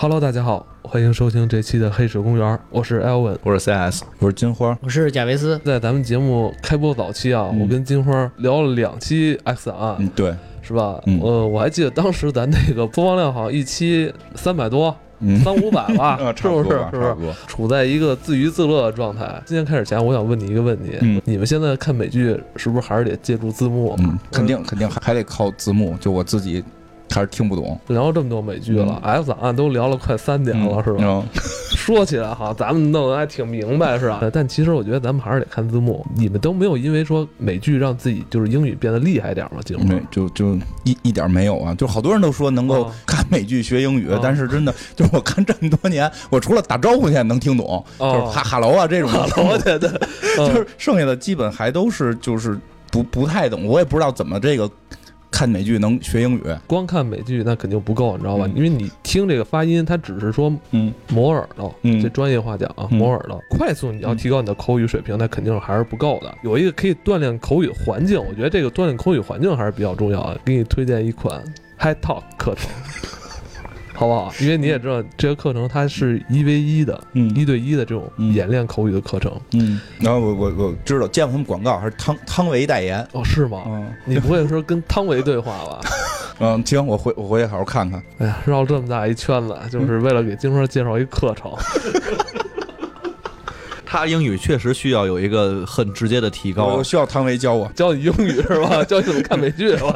Hello，大家好，欢迎收听这期的《黑水公园》，我是 Elvin，我是 CS，我是金花，我是贾维斯。在咱们节目开播早期啊，嗯我跟金花聊了两期 X 档案，嗯，对，是吧？嗯呃，我还记得当时咱那个播放量好像一期三百多，嗯，三五百吧 啊，，是不是？是不是？处在一个自娱自乐的状态。今天开始前，我想问你一个问题：嗯你们现在看美剧是不是还是得借助字幕？嗯，肯定肯定还还得靠字幕，就我自己还是听不懂，聊了这么多美剧了、x 档案都聊了快三点了，是吧？嗯，说起来哈，咱们弄得还挺明白，是吧？但其实我觉得咱们还是得看字幕。你们都没有因为说美剧让自己就是英语变得厉害点吗？节目没就就一一点没有啊，就好多人都说能够哦。看美剧学英语哦，但是真的 就是我看这么多年，我除了打招呼现在能听懂，就是哦哈哈喽啊这种，我觉得就是剩下的基本还都是就是不不太懂，我也不知道怎么这个看美剧能学英语，光看美剧那肯定不够，你知道吧？嗯因为你听这个发音，它只是说嗯磨耳朵，嗯这专业话讲啊，嗯磨耳朵。快速你要提高你的口语水平，那肯定还是不够的。有一个可以锻炼口语环境，我觉得这个锻炼口语环境还是比较重要的。给你推荐一款 High Talk 课程。好不好？因为你也知道，这个课程它是一 v 一的，嗯一对一的这种嗯演练口语的课程。嗯，然后我我我知道见过他们广告，还是汤汤唯代言，哦，是吗？嗯你不会说跟汤唯对话吧？嗯，行，我回我回去好好看看。哎呀，绕这么大一圈子，就是为了给金花介绍一课程。他英语确实需要有一个很直接的提高我。需要汤唯教我。教你英语是吧？教你怎么看美剧。我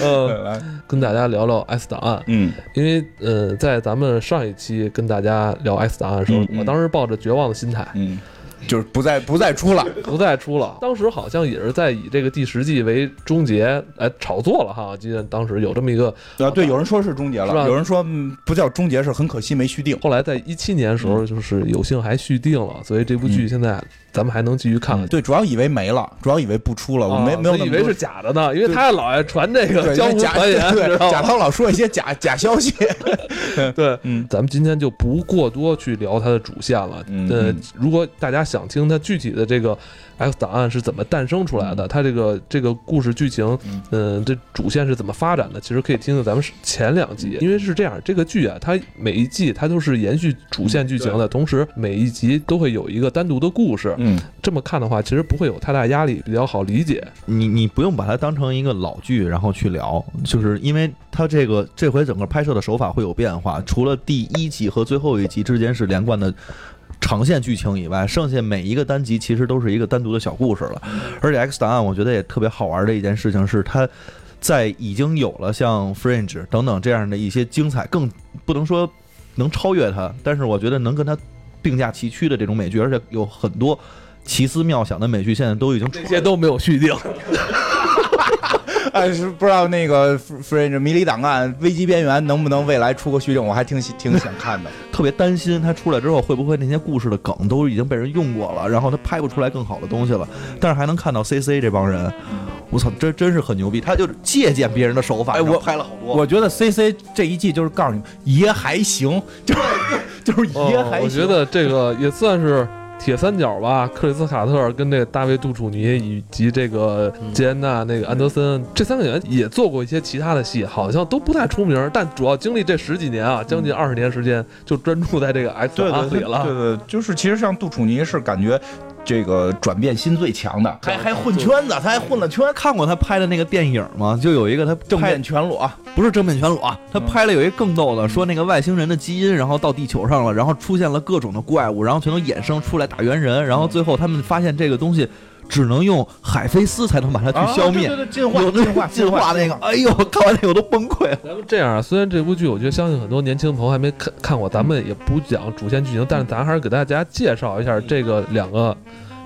呃，来，跟大家聊聊 S 档案，嗯因为呃，在咱们上一期跟大家聊 S 档案的时候，嗯嗯我当时抱着绝望的心态，嗯，就是不再不再出了。不再出了。当时好像也是在以这个第十季为终结来炒作了哈。我记得当时有这么一个，啊，对，有人说是终结了，有人说嗯不叫终结，是很可惜没续订。后来在一七年的时候，就是有幸还续订了，所以这部剧现在咱们还能继续看了。对，主要以为没了，主要以为不出了，我没啊没有以以为是假的呢，因为他老爱传这个对江湖假传言，对？贾涛老说一些假 假消息。对，嗯咱们今天就不过多去聊它的主线了。呃如果大家想听它具体的这个 X 档案是怎么诞生出来的，它这个这个故事剧情，嗯嗯，这主线是怎么发展的，其实可以听听咱们前两集，因为是这样，这个剧啊，它每一季它都是延续主线剧情的，同时每一集都会有一个单独的故事。嗯这么看的话，其实不会有太大压力，比较好理解。你你不用把它当成一个老剧，然后去聊，就是因为它这个这回整个拍摄的手法会有变化，除了第一集和最后一集之间是连贯的。长线剧情以外，剩下每一个单集其实都是一个单独的小故事了。而且《X 档案》我觉得也特别好玩的一件事情是，它在已经有了像《Fringe》等等这样的一些精彩，更不能说能超越它，但是我觉得能跟它并驾齐驱的这种美剧，而且有很多奇思妙想的美剧，现在都已经出这些都没有续订，哎，是不知道那个《Fringe》迷离档案、危机边缘能不能未来出个续订，我还挺喜挺想看的。特别担心他出来之后会不会那些故事的梗都已经被人用过了，然后他拍不出来更好的东西了。但是还能看到 C C 这帮人，我操，真真是很牛逼，他就是借鉴别人的手法，哎我拍了好多。我觉得 C C 这一季就是告诉你爷还行，就是 就是爷还行。哦我觉得这个也算是铁三角吧，克里斯卡特跟这个大卫杜楚尼以及这个杰安娜那个安德森这三个演员也做过一些其他的戏，好像都不太出名，但主要经历这十几年啊，将近二十年时间，就专注在这个 X 对对对档案里了。对对，就是其实像杜楚尼是感觉这个转变心最强的，还还混圈子，他还混了圈，看过他拍的那个电影吗？就有一个他拍正面全裸。不是正面全裸啊，他拍了有一个更逗的，说那个外星人的基因，然后到地球上了，然后出现了各种的怪物，然后全都衍生出来打猿人，然后最后他们发现这个东西只能用海飞丝才能把它去消灭。啊对对对，进化进化进化那个，哎呦，看完那个我都崩溃了。咱们这样啊，虽然这部剧我觉得相信很多年轻朋友还没看看过，咱们也不讲主线剧情，但是咱还是给大家介绍一下这个两个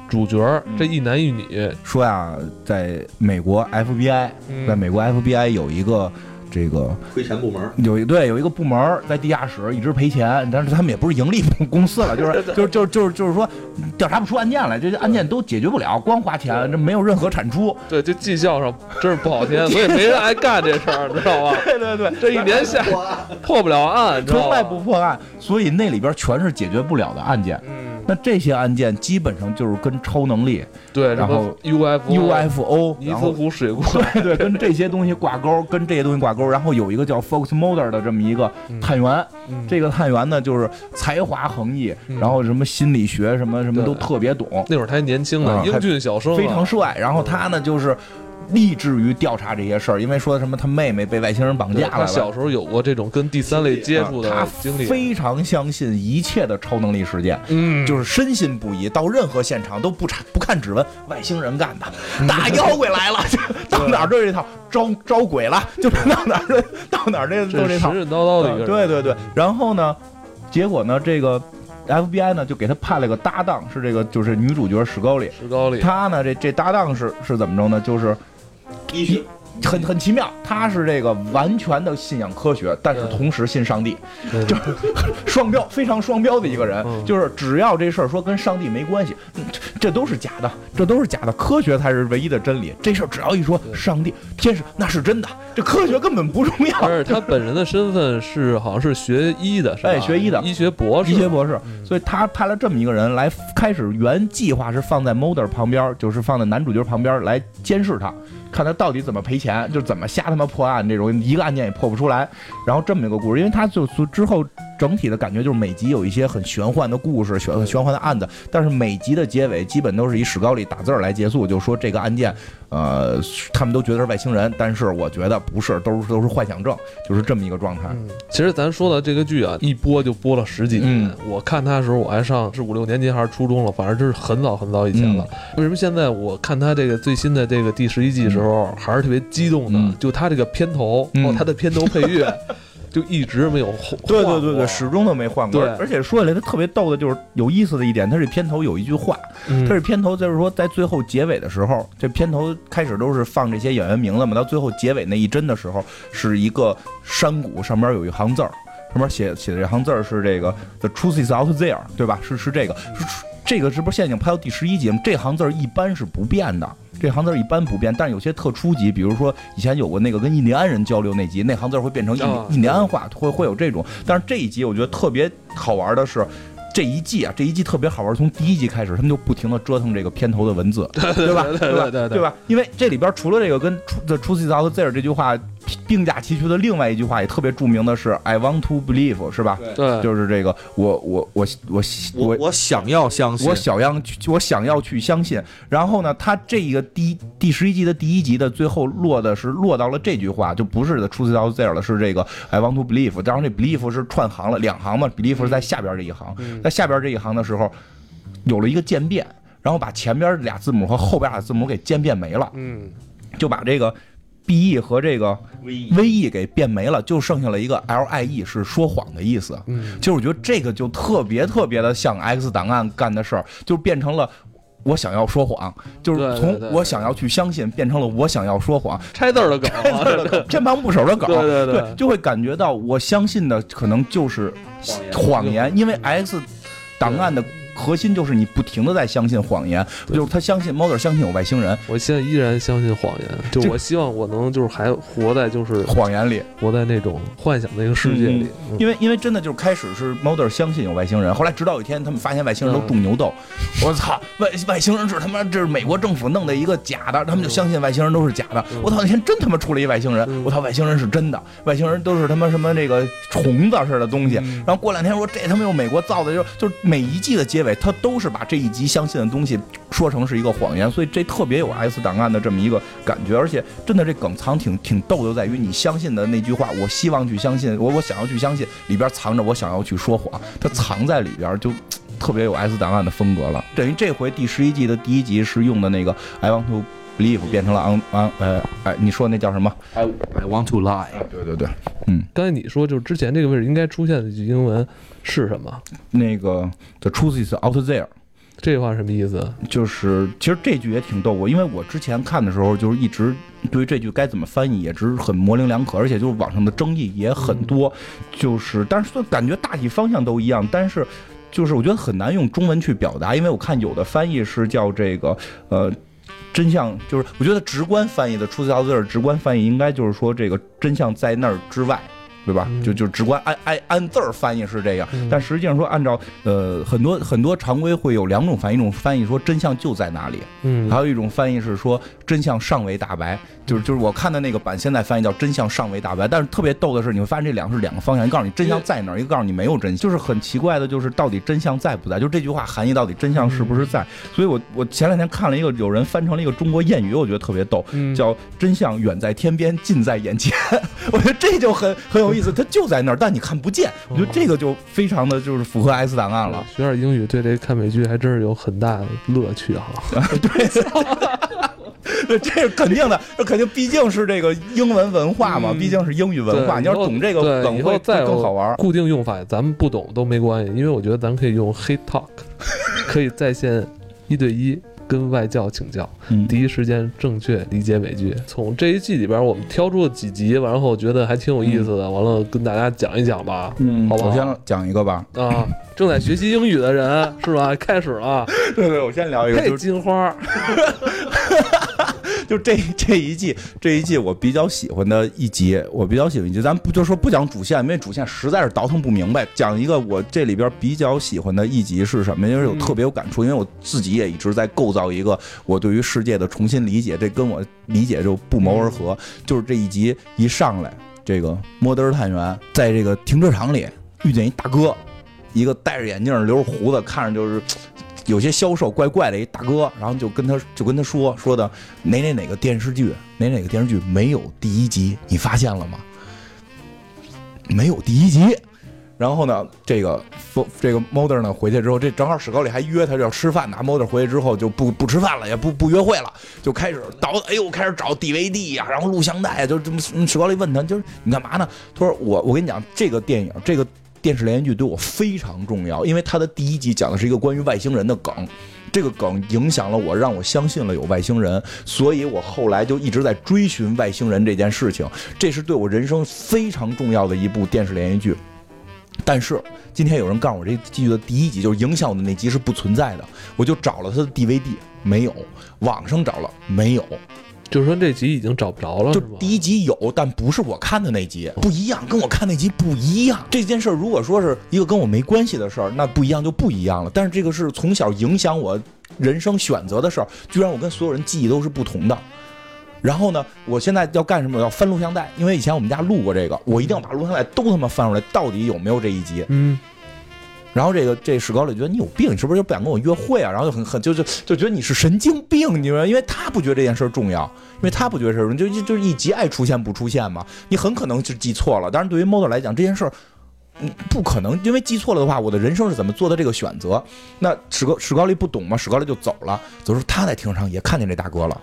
主角儿，这一男一女。说呀，在美国 FBI，在美国 FBI 有一个这个亏钱部门，有一对有一个部门在地下室一直赔钱，但是他们也不是盈利公司了，就是 就是就是就是就是说调查不出案件来，这些案件都解决不了，光花钱，这没有任何产出。对，这绩效上真是不好听，所以没人爱干这事儿，知道吧？对对对，这一年下破不了案，从来不破案，所以那里边全是解决不了的案件。嗯，那这些案件基本上就是跟超能力、对，然后 UFO、UFO，尼斯然后湖水 怪，对对，跟这些东西挂钩，跟这些东西挂钩。然后有一个叫 Fox Mulder 的这么一个探员，嗯。这个探员呢就是才华横溢，嗯。然后什么心理学什么什么都特别懂，那会儿他还年轻呢，啊英俊小生啊，非常帅。然后他呢就是立志于调查这些事儿，因为说什么他妹妹被外星人绑架了。他小时候有过这种跟第三类接触的经历，非常相信一切的超能力事件，嗯，就是深信不疑，到任何现场都不查不看指纹，外星人干的，大妖怪来了，就 到哪儿都是这套，招招鬼了，就是到哪儿到哪儿这都这这套。神。神叨叨的一个人，对对对，然后呢，结果呢，这个 FBI 呢就给他派了个搭档，是这个就是女主角史高里，史高里，他呢这这搭档是是怎么着呢？就是一很很奇妙，他是这个完全的信仰科学，但是同时信上帝，就是双标，非常双标的一个人。嗯就是只要这事儿说跟上帝没关系，嗯这这都是假的，这都是假的，科学才是唯一的真理。这事儿只要一说上帝、天使，那是真的，这科学根本不重要。而且他本人的身份是好像是学医的，是吧？哎学医的医学博士，医学博士，嗯所以他派了这么一个人来，开始原计划是放在 Mulder 旁边，就是放在男主角旁边来监视他，看他到底怎么赔钱，就是怎么瞎他妈破案，这种一个案件也破不出来。然后这么一个故事，因为他就就之后整体的感觉就是每集有一些很玄幻的故事、玄玄幻的案子，但是每集的结尾基本都是以史高里打字儿来结束，就说这个案件，呃，他们都觉得是外星人，但是我觉得不是，都是都是幻想症，就是这么一个状态。嗯，其实咱说的这个剧啊，一播就播了十几年。嗯我看它的时候，我还上是五六年级还是初中了，反正就是很早很早以前了。嗯为什么现在我看它这个最新的这个第十一季的时候，还是特别激动的？嗯就他这个片头，嗯哦，他的片头配乐 就一直没有换。对对对对，始终都没换过。对而且说起来，他特别逗的就是有意思的一点，他这片头有一句话，嗯它这片头就是说在最后结尾的时候，这片头开始都是放这些演员名字嘛，到最后结尾那一帧的时候，是一个山谷上面有一行字儿，上面写写的这行字儿是这个 “The truth is out there”，对吧？是是这个，是这个是不是现在已经拍到第十一集了？这行字儿一般是不变的。这行字一般不变，但是有些特初级，比如说以前有过那个跟印第安人交流那集，那行字会变成印啊印第安话，会会有这种。但是这一集我觉得特别好玩的是，这一季啊，这一季特别好玩，从第一集开始，他们就不停的折腾这个片头的文字，对吧？对对吧？对吧？因为这里边除了这个跟 “the truth is out there” 这句话并驾齐驱的另外一句话也特别著名的是 “I want to believe”，是吧？对，就是这个，我我我我我我想要相信，我想要去，我想要去相信。然后呢，他这一个第第十一集的第一集的最后落的是落到了这句话，就不是的出自到 there 了，是这个 I want to believe。当然这 believe 是串行了，两行嘛，believe 是在下边这一行，嗯。在下边这一行的时候有了一个渐变，然后把前边俩字母和后边俩字母给渐变没了，嗯，就把这个 B E 和这个 V E 给变没了，就剩下了一个 L I E 是说谎的意思。嗯其实我觉得这个就特别特别的像 X 档案干的事儿，就变成了。我想要说谎，就是从我想要去相信变成了我想要说谎，拆字儿的梗啊，偏旁部首的梗，对对对就会感觉到我相信的可能就是谎言，因为 X 档案的核心就是你不停的在相信谎言，就是他相信 Mulder 相信有外星人，我现在依然相信谎言，就我希望我能就是还活在就是谎言里，活在那种幻想的一个世界里。嗯因为因为真的就是开始是 Mulder 相信有外星人，后来直到有一天他们发现外星人都种牛痘，我操，外外星人是他妈这是美国政府弄的一个假的，他们就相信外星人都是假的。嗯。我操，那天真他妈出了一外星人，嗯。我操，外星人是真的，外星人都是他妈什么那个虫子似的东西。嗯。然后过两天说这他妈又美国造的，就就是每一季的结尾，他都是把这一集相信的东西说成是一个谎言，所以这特别有 S 档案的这么一个感觉，而且真的这梗藏挺挺逗的，在于你相信的那句话，我希望去相信，我我想要去相信，里边藏着我想要去说谎，它藏在里边就。特别有 S 档案的风格了，等于这回第十一季的第一集是用的那个 I want to believe 变成了 on on 呃哎，你说那叫什么？I I want to lie。对对对，嗯刚才你说就是之前这个位置应该出现的这句英文是什么？那个 The truth is out there，这句话什么意思？就是其实这句也挺逗我，因为我之前看的时候就是一直对于这句该怎么翻译也只是很模棱两可，而且就是网上的争议也很多，就是但是说感觉大体方向都一样，但是就是我觉得很难用中文去表达，因为我看有的翻译是叫这个呃。真相就是，我觉得直观翻译的“出自道字儿直观翻译应该就是说这个真相在那儿之外，对吧？嗯就就直观按按按字儿翻译是这样，嗯但实际上说按照呃很多很多常规会有两种翻译，一种翻译说真相就在哪里，嗯还有一种翻译是说真相尚未大白，就是就是我看的那个版现在翻译叫真相尚未大白，但是特别逗的是你会发现这两个是两个方向，一个告诉你真相在哪儿，一个告诉你没有真相，就是很奇怪的，就是到底真相在不在，就这句话含义到底真相是不是在？所以我我前两天看了一个有人翻成了一个中国谚语，我觉得特别逗，嗯叫真相远在天边，近在眼前。我觉得这就很很有意思，它就在那儿，但你看不见。我觉得这个就非常的就是符合 S 档案了。学点英语对这看美剧还真是有很大的乐趣哈。对，这是肯定的，这肯定毕竟是这个英文文化嘛，嗯毕竟是英语文化。你要懂这个对以梗会会后再有更好玩。固定用法，咱们不懂都没关系，因为我觉得咱可以用 Hate Talk，可以在线一对一跟外教请教，嗯第一时间正确理解美剧。从这一季里边，我们挑出了几集，然后觉得还挺有意思的，完了跟大家讲一讲吧。嗯，好不好我先讲一个吧。啊，正在学习英语的人是吧？开始了，对对，我先聊一个，嘿，就是金花，就这 这一季这一季我比较喜欢的一集，我比较喜欢一集，咱不就说不讲主线，因为主线实在是倒腾不明白。讲一个我这里边比较喜欢的一集是什么？因为我嗯特别有感触，因为我自己也一直在构造一个我对于世界的重新理解，这跟我理解就不谋而合。就是这一集一上来，这个摩德尔探员在这个停车场里遇见一大哥，一个戴着眼镜、留着胡子，看着就是。有些销售怪怪的一大哥，然后就跟他就跟他说说的哪哪哪个电视剧哪哪个电视剧没有第一集，你发现了吗？没有第一集。然后呢，这个这个 Moder 呢回去之后，这正好史高里还约他要吃饭呢。Moder 回去之后就不不吃饭了，也不不约会了，就开始倒，哎呦，开始找 DVD 呀、然后录像带呀，就这么。史高里问他，就是你干嘛呢？他说我我跟你讲，这个电影这个电视连续剧对我非常重要，因为它的第一集讲的是一个关于外星人的梗。这个梗影响了我，让我相信了有外星人，所以我后来就一直在追寻外星人这件事情。这是对我人生非常重要的一部电视连续剧。但是今天有人告诉我，这剧的第一集就是影响我的那集是不存在的，我就找了他的 DVD，没有，网上找了没有，就是说这集已经找不着了，就？第一集有，但不是我看的那集，不一样，跟我看那集不一样。这件事儿如果说是一个跟我没关系的事儿，那不一样就不一样了。但是这个是从小影响我人生选择的事儿，居然我跟所有人记忆都是不同的。然后呢，我现在要干什么？我要翻录像带，因为以前我们家录过这个，我一定要把录像带都他妈翻出来，到底有没有这一集？嗯，然后这个这史高里觉得你有病，你是不是就不想跟我约会啊？然后就很很就就就觉得你是神经病，你知道吗？因为他不觉得这件事儿重要，因为他不觉得这事儿就就就是一集爱出现不出现嘛，你很可能是记错了。当然，对于 model 来讲，这件事儿。嗯，不可能，因为记错了的话，我的人生是怎么做的这个选择？那史高史高利不懂嘛，史高利就走了。走时候他在停车场也看见这大哥了，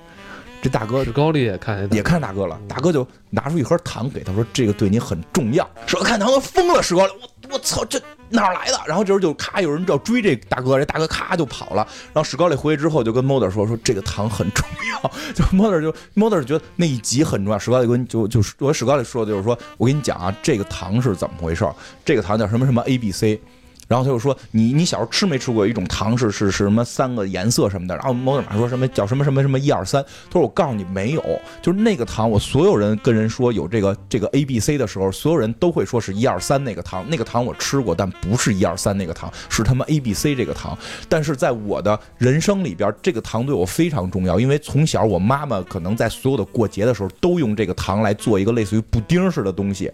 这大哥史高利也看见也看大哥了，大哥就拿出一盒糖给他说：“这个对你很重要。”说看糖都疯了，史高丽，我我操，这哪儿来的？然后这时候就咔，有人就要追这大哥，这大哥咔就跑了。然后史高里回去之后就跟 mother 说：“说这个糖很重要。”就 mother 就 mother 觉得那一集很重要。史高里跟就就是我史高里说的就是说我跟你讲啊，这个糖是怎么回事？这个糖叫什么什么 A B C。然后他就说：“你你小时候吃没吃过一种糖是是是什么三个颜色什么的？”然后某尔玛说什么叫什么什么什么一二三。他说：“我告诉你没有，就是那个糖，我所有人跟人说有这个这个 A B C 的时候，所有人都会说是一二三那个糖，那个糖我吃过，但不是一二三那个糖，是他妈 A B C 这个糖。但是在我的人生里边，这个糖对我非常重要，因为从小我妈妈可能在所有的过节的时候都用这个糖来做一个类似于布丁似的东西，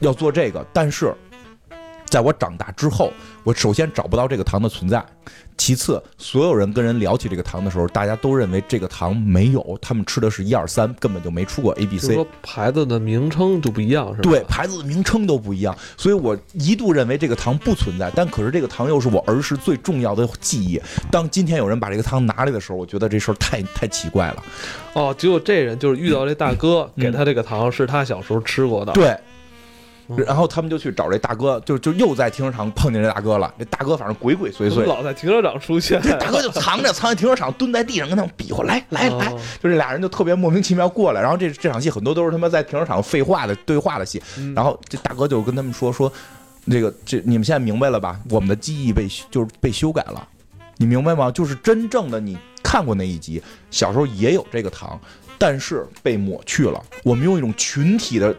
要做这个，但是。”在我长大之后，我首先找不到这个糖的存在，其次，所有人跟人聊起这个糖的时候，大家都认为这个糖没有，他们吃的是一二三，根本就没出过 A、B、C。说牌子的名称就不一样，是吧？对，牌子的名称都不一样，所以我一度认为这个糖不存在，但可是这个糖又是我儿时最重要的记忆。当今天有人把这个糖拿来的时候，我觉得这事儿太太奇怪了。哦，只有这人就是遇到这大哥，嗯给他这个糖是他小时候吃过的。对，嗯然后他们就去找这大哥，就就又在停车场碰见这大哥了。这大哥反正鬼鬼祟祟，老在停车场出现。这大哥就藏着，藏在停车场，蹲在地上跟他们比划，来来来，哦就这俩人就特别莫名其妙过来。然后这这场戏很多都是他妈在停车场废话的对话的戏。嗯然后这大哥就跟他们说说，这个这你们现在明白了吧？我们的记忆被就是被修改了，你明白吗？就是真正的你看过那一集，小时候也有这个糖，但是被抹去了。我们用一种群体的，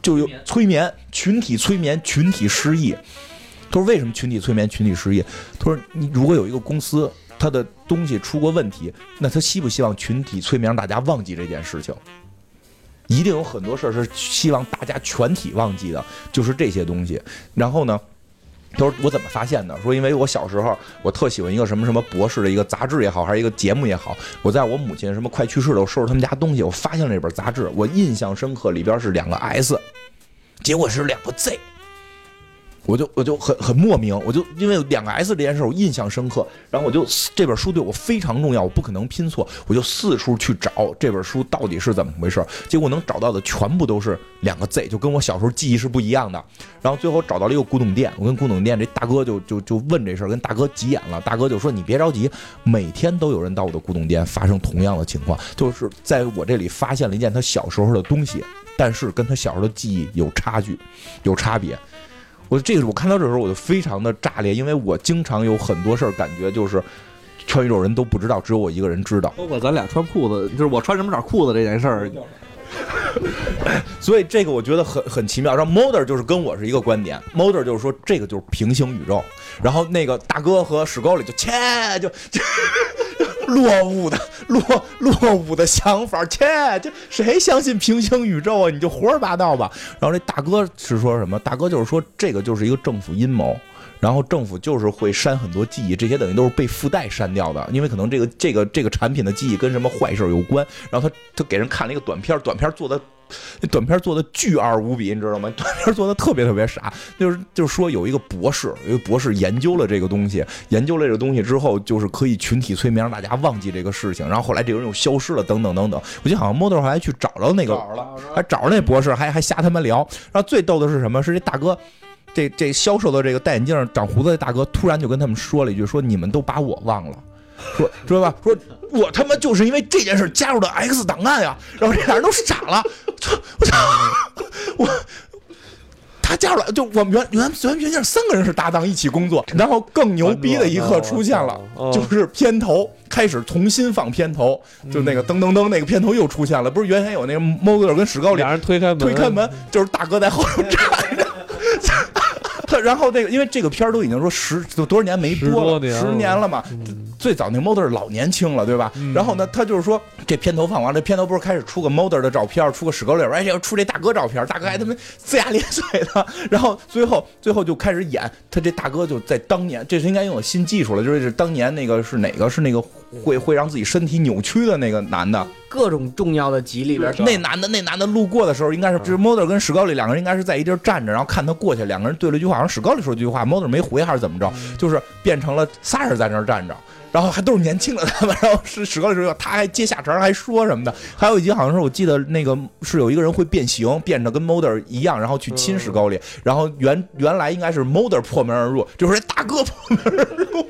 就有催眠，群体催眠，群体失忆。他说为什么群体催眠，群体失忆？他说你如果有一个公司，他的东西出过问题，那他希不希望群体催眠让大家忘记这件事情？一定有很多事儿是希望大家全体忘记的，就是这些东西。然后呢，他说我怎么发现的？说因为我小时候我特喜欢一个什么什么博士的一个杂志也好，还是一个节目也好，我在我母亲什么快去世的时候收拾他们家东西，我发现了这本杂志，我印象深刻，里边是两个 S，结果是两个 Z。我就我就很很莫名，我就因为两个 S 这件事我印象深刻，然后我就这本书对我非常重要，我不可能拼错，我就四处去找这本书到底是怎么回事，结果能找到的全部都是两个 Z，就跟我小时候记忆是不一样的。然后最后找到了一个古董店，我跟古董店这大哥就就就问这事儿，跟大哥急眼了，大哥就说你别着急，每天都有人到我的古董店发生同样的情况，就是在我这里发现了一件他小时候的东西，但是跟他小时候的记忆有差距，有差别。我这个我看到这时候我就非常的炸裂，因为我经常有很多事儿感觉就是全宇宙人都不知道，只有我一个人知道。包括咱俩穿裤子，就是我穿什么色裤子这件事儿，所以这个我觉得很很奇妙。然后 Moder 就是跟我是一个观点，Moder 就是说这个就是平行宇宙。然后那个大哥和史高里就切就就落伍的落落伍的想法，切这谁相信平行宇宙啊？你就胡说八道吧。然后这大哥是说什么？大哥就是说这个就是一个政府阴谋。然后政府就是会删很多记忆，这些等于都是被附带删掉的，因为可能这个这个这个产品的记忆跟什么坏事有关。然后他他给人看了一个短片，短片做的那短片做的巨二无比，你知道吗？短片做的特别特别傻，就是就是说有一个博士，有一个博士研究了这个东西，研究了这个东西之后，就是可以群体催眠让大家忘记这个事情。然后后来这个人又消失了，等等等等。我记得好像 Model 还去找着那个，还找着那博士，还还瞎他妈聊。然后最逗的是什么？是这大哥。这这销售的这个戴眼镜长胡子的大哥突然就跟他们说了一句：“说你们都把我忘了，说 知道吧？说我他妈就是因为这件事加入的 X 档案呀！”然后这俩人都傻了，我操！我他加入了，就我们原原原原先三个人是搭档一起工作，然后更牛逼的一刻出现了，就是片头开始重新放片头，就那个噔噔噔那个片头又出现了，不是原先有那个 Model 跟史高俩人推开门，推开门就是大哥在后头站着。他然后这个，因为这个片儿都已经说十多少年没播了，十年了嘛。最早那 Model 老年轻了，对吧？然后呢，他就是说这片头放完，了片头不是开始出个 Model 的照片，出个史高利，哎，要出这大哥照片，大哥还他妈龇牙咧嘴的。然后最后最后就开始演，他这大哥就在当年，这是应该用新技术了，就是当年那个是哪个是那个会会让自己身体扭曲的那个男的。各种重要的集里边，那男的那男的路过的时候，应该是就是 Model 跟史高利两个人应该是在一地儿站着，然后看他过去，两个人对了一句话，好像史高利说一句话，Model 没回还是怎么着，就是变成了仨人在那儿站着，然后还都是年轻的他们，然后是史高利说他还接下茬还说什么的，还有一集好像是我记得那个是有一个人会变形，变得跟 Model 一样，然后去亲史高利，然后原原来应该是 Model 破门而入，就是大哥破门而入。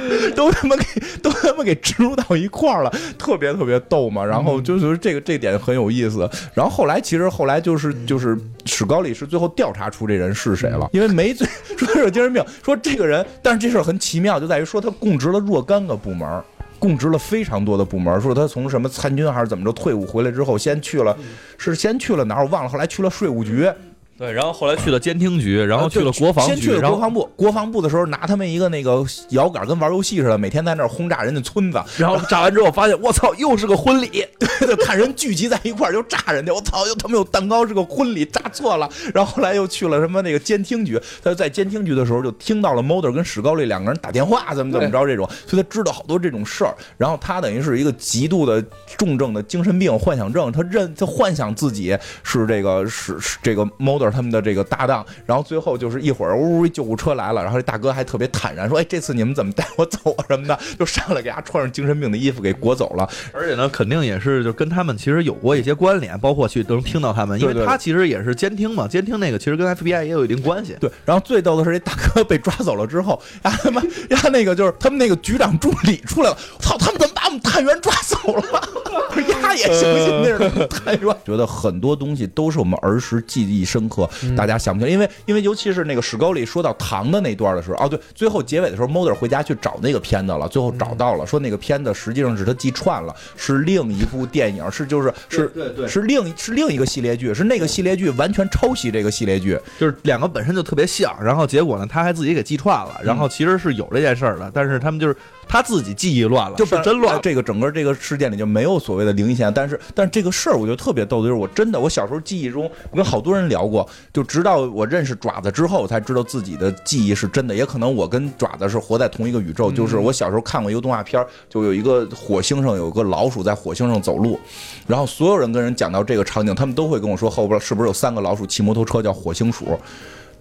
都他妈给 都他妈给植入到一块儿了，特别特别逗嘛。然后就是这个这点很有意思。然后后来其实后来就是就是史高里是最后调查出这人是谁了，因为没罪 说他有精神病，说这个人，但是这事儿很奇妙，就在于说他供职了若干个部门，供职了非常多的部门。说他从什么参军还是怎么着退伍回来之后，先去了是先去了哪儿我忘了，后来去了税务局。对，然后后来去了监听局，然后去了国防局，先去了国防部。国防部的时候，拿他们一个那个摇杆，跟玩游戏似的，每天在那儿轰炸人家村子。然后炸完之后，发现我操，又是个婚礼。对 对，看人聚集在一块儿就炸人家。我操，又他妈有蛋糕，是个婚礼，炸错了。然后后来又去了什么那个监听局，他就在监听局的时候就听到了 Moder 跟史高利两个人打电话，怎么怎么着这种，所以他知道好多这种事儿。然后他等于是一个极度的重症的精神病幻想症，他认他幻想自己是这个是是这个 Moder 他们的这个搭。档，然后最后就是一会儿呜呜救护车来了，然后这大哥还特别坦然说：“哎，这次你们怎么带我走啊什么的？”就上来给他穿上精神病的衣服给裹走了。而且呢，肯定也是就跟他们其实有过一些关联，包括去都能听到他们，因为他其实也是监听嘛，监听那个其实跟 FBI 也有一定关系。对，然后最逗的是这大哥被抓走了之后，呀他妈然后那个就是他们那个局长助理出来了，操他们怎么们探员抓走了，不是丫也相信那是探员。觉得很多东西都是我们儿时记忆深刻，大家想不起来，因为因为尤其是那个史高里说到糖的那段的时候，哦对，最后结尾的时候，Mulder 回家去找那个片子了，最后找到了，说那个片子实际上是他记串了，是另一部电影，是就是是对对。是另是另一个系列剧，是那个系列剧完全抄袭这个系列剧，就是两个本身就特别像，然后结果呢，他还自己给记串了，然后其实是有这件事儿的，但是他们就是他自己记忆乱了，就是真乱在。这个整个这个事件里就没有所谓的灵异现象，但是但是这个事儿我觉得特别逗的就是我真的我小时候记忆中，我跟好多人聊过，就直到我认识爪子之后，我才知道自己的记忆是真的。也可能我跟爪子是活在同一个宇宙，就是我小时候看过一个动画片，就有一个火星上有个老鼠在火星上走路，然后所有人跟人讲到这个场景，他们都会跟我说后边是不是有三个老鼠骑摩托车叫火星鼠。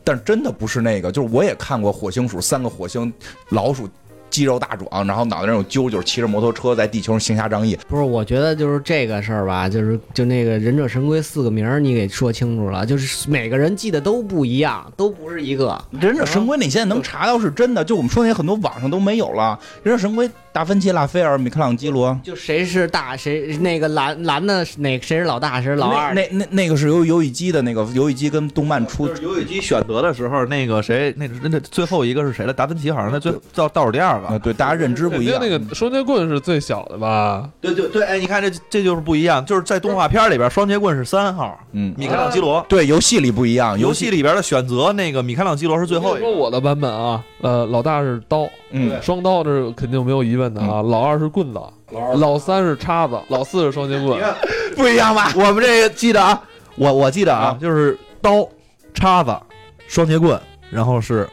但真的不是那个，就是我也看过火星鼠，三个火星老鼠肌肉大壮，然后脑袋上有揪，揪骑着摩托车在地球上行侠仗义。不是，我觉得就是这个事儿吧，就是就那个忍者神龟四个名儿，你给说清楚了，就是每个人记得都不一样，都不是一个。忍者神龟你现在能查到是真的，就我们说那些很多网上都没有了。忍者神龟，达芬奇、拉斐尔、米开朗基罗，就谁是大，谁那个蓝蓝的哪谁是老大，谁是老二？那那那个是游游戏机的那个游戏机跟动漫出就是游戏机选择的时候，那个谁，那那那最后一个是谁了？达芬奇好像在最倒倒数第二啊，个。对，大家认知不一样。那个双截棍是最小的吧？对对对，哎，你看这这就是不一样，就是在动画片里边，双截棍是三号，嗯，米开朗基罗。对，游戏里不一样，游戏里边的选择，那个米开朗基罗是最后一个。说我的版本啊，呃，老大是刀，嗯，双刀这是肯定没有疑问的啊。老二是棍子，老三是叉子，老四是双截棍。不一样吧？我们这个记得啊，我我记得啊啊，就是刀、叉子、双截棍，然后是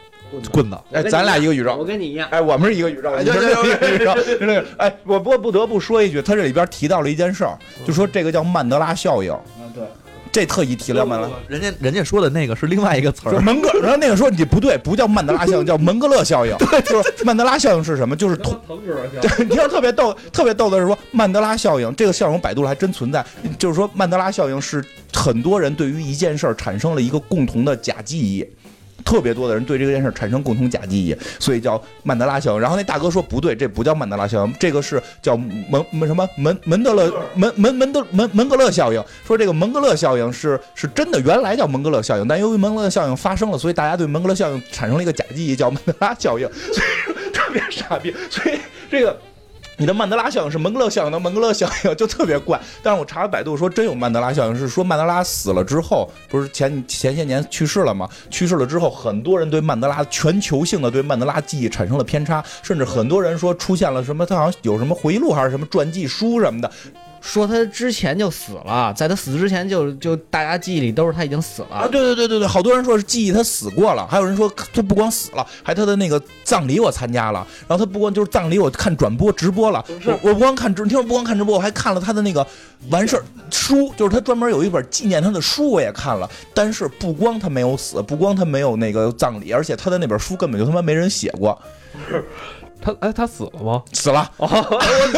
棍子。哎，咱俩一个宇宙我。跟你一样，哎，我们是一个宇宙，一个宇宙，是那个。哎，我不过不得不说一句，他这里边提到了一件事儿，就说这个叫曼德拉效应。嗯对，这特意提了曼德拉。人家人家说的那个是另外一个词儿，就是门格，然后那个说你不对，不叫曼德拉效应，叫门格勒效应。对，就是曼德拉效应是什么？就是同 对，你要特别逗，特别逗的是说曼德拉效应这个效应，百度了还真存在。就是说曼德拉效应是很多人对于一件事儿产生了一个共同的假记忆。特别多的人对这件事产生共同假记忆，所以叫曼德拉效应。然后那大哥说不对，这不叫曼德拉效应，这个是叫门门什么门门德勒门门门德门门格勒效应。说这个门格勒效应是是真的，原来叫门格勒效应，但由于门格勒效应发生了，所以大家对门格勒效应产生了一个假记忆，叫 曼德拉效应，所以特别傻逼。所以这个。你的曼德拉效应是门格勒效应的门格勒效应，就特别怪。但是我查了百度说真有曼德拉效应，是说曼德拉死了之后，不是前前些年去世了吗？去世了之后，很多人对曼德拉全球性的对曼德拉记忆产生了偏差，甚至很多人说出现了什么，他好像有什么回忆录还是什么传记书什么的，说他之前就死了，在他死之前就就大家记忆里都是他已经死了。啊，了。对对对对对，好多人说是记忆他死过了，还有人说他不光死了，还他的那个葬礼我参加了，然后他不光就是葬礼我看转播直播了，我我不光看直，你听说不光看直播，我还看了他的那个完事儿书，就是他专门有一本纪念他的书，我也看了，但是不光他没有死，不光他没有那个葬礼，而且他的那本书根本就他妈没人写过，他哎，他死了吗？死了，我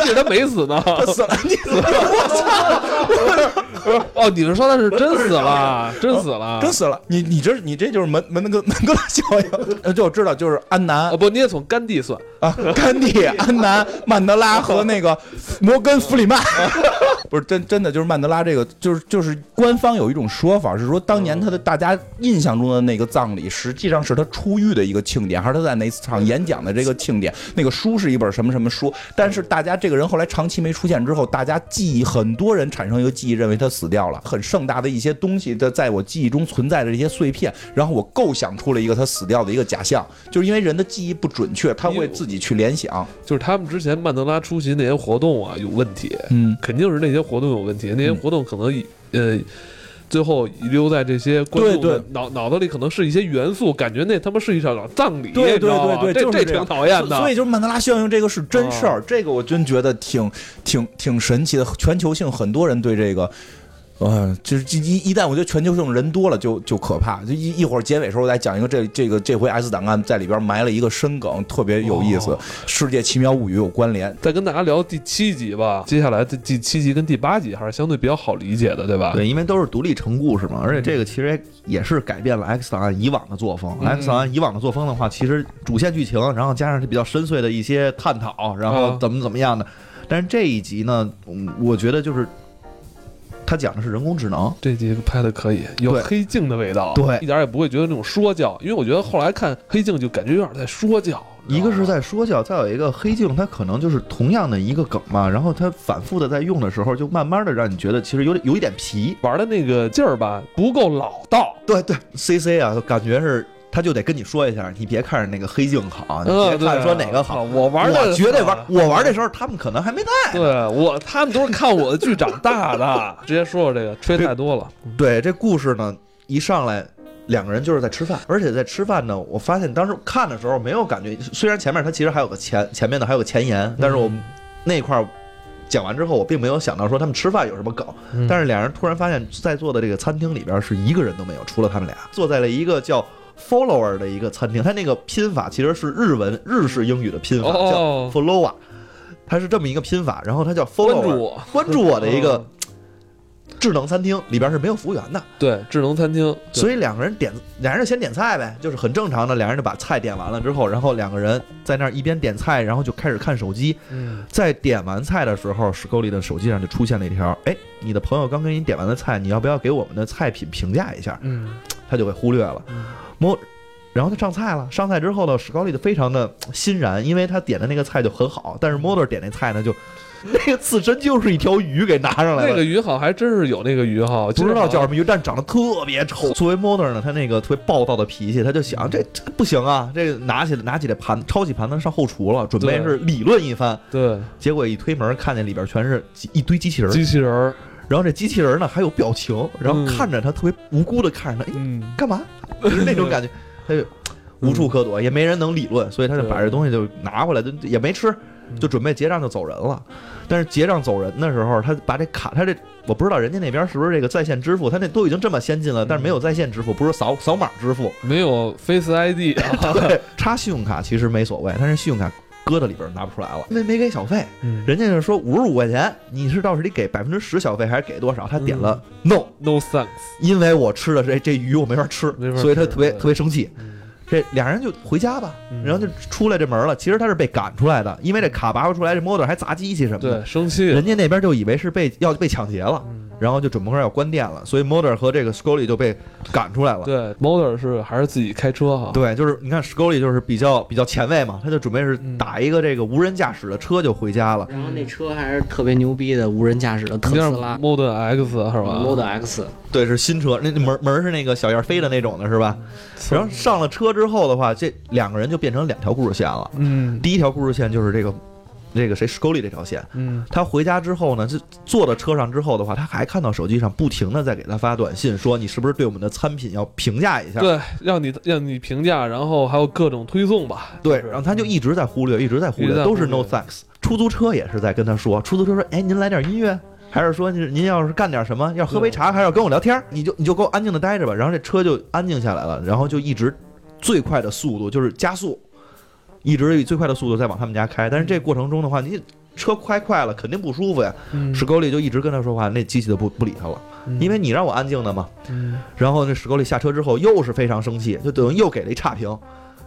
记得他没死呢。他死了，你死了，我操！哦，你是说他是真死了，真死了，真死了！你你这你这就是门门那个门格勒效应，呃就我知道就是安南啊！不，你也从甘地算。啊，甘地、安南、曼德拉和那个摩根弗里曼，不是真真的就是曼德拉这个，就是就是官方有一种说法是说，当年他的大家印象中的那个葬礼，实际上是他出狱的一个庆典，还是他在哪场演讲的这个庆典？那个书是一本什么什么书？但是大家这个人后来长期没出现之后，大家记忆很多人产生一个记忆，认为他死掉了，很盛大的一些东西的在我记忆中存在的这些碎片，然后我构想出了一个他死掉的一个假象，就是因为人的记忆不准确，他会自己去联想。就是他们之前曼德拉出席那些活动啊有问题，嗯，肯定是那些活动有问题，那些活动可能以呃。最后遗留在这些观众脑脑子里，可能是一些元素，感觉那他妈是一场葬礼，对对对对这这挺讨厌的。所以就是曼德拉效应这个是真事儿，这个我真觉得挺挺挺神奇的，全球性很多人对这个。呃，就是一一旦我觉得全球性人多了就就可怕，就一一会儿结尾时候我再讲一个这这个这回 S 档案在里边埋了一个深梗，特别有意思，哦世界奇妙物语》有关联。再跟大家聊第七集吧，接下来的第七集跟第八集还是相对比较好理解的，对吧？对，因为都是独立成故事嘛，而且这个其实也是改变了 X 档案以往的作风。嗯 X 档案以往的作风的话，其实主线剧情，然后加上它比较深邃的一些探讨，然后啊怎么怎么样的。但是这一集呢，嗯我觉得就是它讲的是人工智能，这集拍的可以，有黑镜的味道，对。一点也不会觉得那种说教，因为我觉得后来看黑镜就感觉有点在说教，一个是在说教，再有一个黑镜，它可能就是同样的一个梗嘛，然后它反复的在用的时候，就慢慢的让你觉得其实有点有一点皮。玩的那个劲儿吧不够老道，对对，C C 啊，感觉是他就得跟你说一下，你别看着那个黑镜好，你别看说哪个好。我玩的我绝对玩，我玩的时候他们可能还没在。对我，他们都是看我的剧长大的。直接说说这个，吹太多了。对，这故事呢，一上来两个人就是在吃饭，而且在吃饭呢，我发现当时看的时候没有感觉，虽然前面他其实还有个前前面的还有个前言，但是我那块儿讲完之后，我并没有想到说他们吃饭有什么梗，嗯但是两人突然发现，在座的这个餐厅里边是一个人都没有，除了他们俩，坐在了一个叫 follower 的一个餐厅，它那个拼法其实是日文日式英语的拼法，叫哦，follower，它是这么一个拼法，然后它叫 follower，注我，关注我的一个嗯。智能餐厅，里边是没有服务员的。对智能餐厅，所以两个人点，两人就先点菜呗，就是很正常的，两人就把菜点完了之后，然后两个人在那儿一边点菜，然后就开始看手机。嗯，在点完菜的时候，史沟里的手机上就出现了一条，哎，你的朋友刚给你点完的菜，你要不要给我们的菜品评价一下？嗯。他就给忽略了。嗯摸，然后他上菜了，上菜之后呢，史高利就非常的欣然，因为他点的那个菜就很好，但是 Moder 点那菜呢，就那个刺身就是一条鱼给拿上来了。那个鱼好还真是有那个鱼哈，不知道叫什么。鱼，但长得特别丑。作为 Moder 呢，他那个特别暴躁的脾气，他就想这这不行啊，这个拿起来拿起来盘抄起盘子上后厨了，准备是理论一番。对，结果一推门，看见里边全是一堆机器人，机器人，然后这机器人呢还有表情，然后嗯看着他特别无辜的看着他，哎，嗯，干嘛？就是那种感觉，他就无处可躲，也没人能理论，所以他就把这东西就拿回来，就也没吃，就准备结账就走人了。但是结账走人的时候，他把这卡，他这我不知道人家那边是不是这个在线支付，他那都已经这么先进了，但是没有在线支付，不是扫扫码支付，没有 Face ID 啊，对，插信用卡其实没所谓，但是信用卡搁到里边拿不出来了，因为没给小费，嗯。人家就说五十五块钱，你是到时得给百分之十小费还是给多少？他点了 no，，No thanks，因为我吃的这这鱼我没法吃，法所以他特别特别生气。嗯这俩人就回家吧，嗯。然后就出来这门了。其实他是被赶出来的，因为这卡拔不出来，这 model 还砸机器什么的。对，生气，人家那边就以为是被要被抢劫了，嗯然后就准备要关店了，所以 moder 和这个 Scully 就被赶出来了。对，Motor 是还是自己开车哈，对，就是你看 Scully 就是比较比较前卫嘛，他就准备是嗯打一个这个无人驾驶的车就回家了。然后那车还是特别牛逼的无人驾驶的特斯拉 Model X 是吧 Model X，对，是新车，那那门门是那个小燕飞的那种的是吧？然后上了车之后的话，这两个人就变成两条故事线了。嗯第一条故事线就是这个这个谁 Scully 这条线。嗯他回家之后呢，就坐到车上之后的话，他还看到手机上不停的在给他发短信，说你是不是对我们的餐品要评价一下？对，让你让你评价，然后还有各种推送吧，对，然后他就一直在忽略，一直在忽略，都是 no thanks。出租车也是在跟他说，出租车说，哎，您来点音乐。还是说您您要是干点什么，要喝杯茶，还是要跟我聊天，你就你就给我安静的待着吧。然后这车就安静下来了，然后就一直最快的速度就是加速，一直以最快的速度在往他们家开。但是这过程中的话，你车开快了肯定不舒服呀。嗯。史高利就一直跟他说话，那机器就不不理他了，因为你让我安静的嘛。嗯。然后那史高利下车之后又是非常生气，就等于又给了一差评，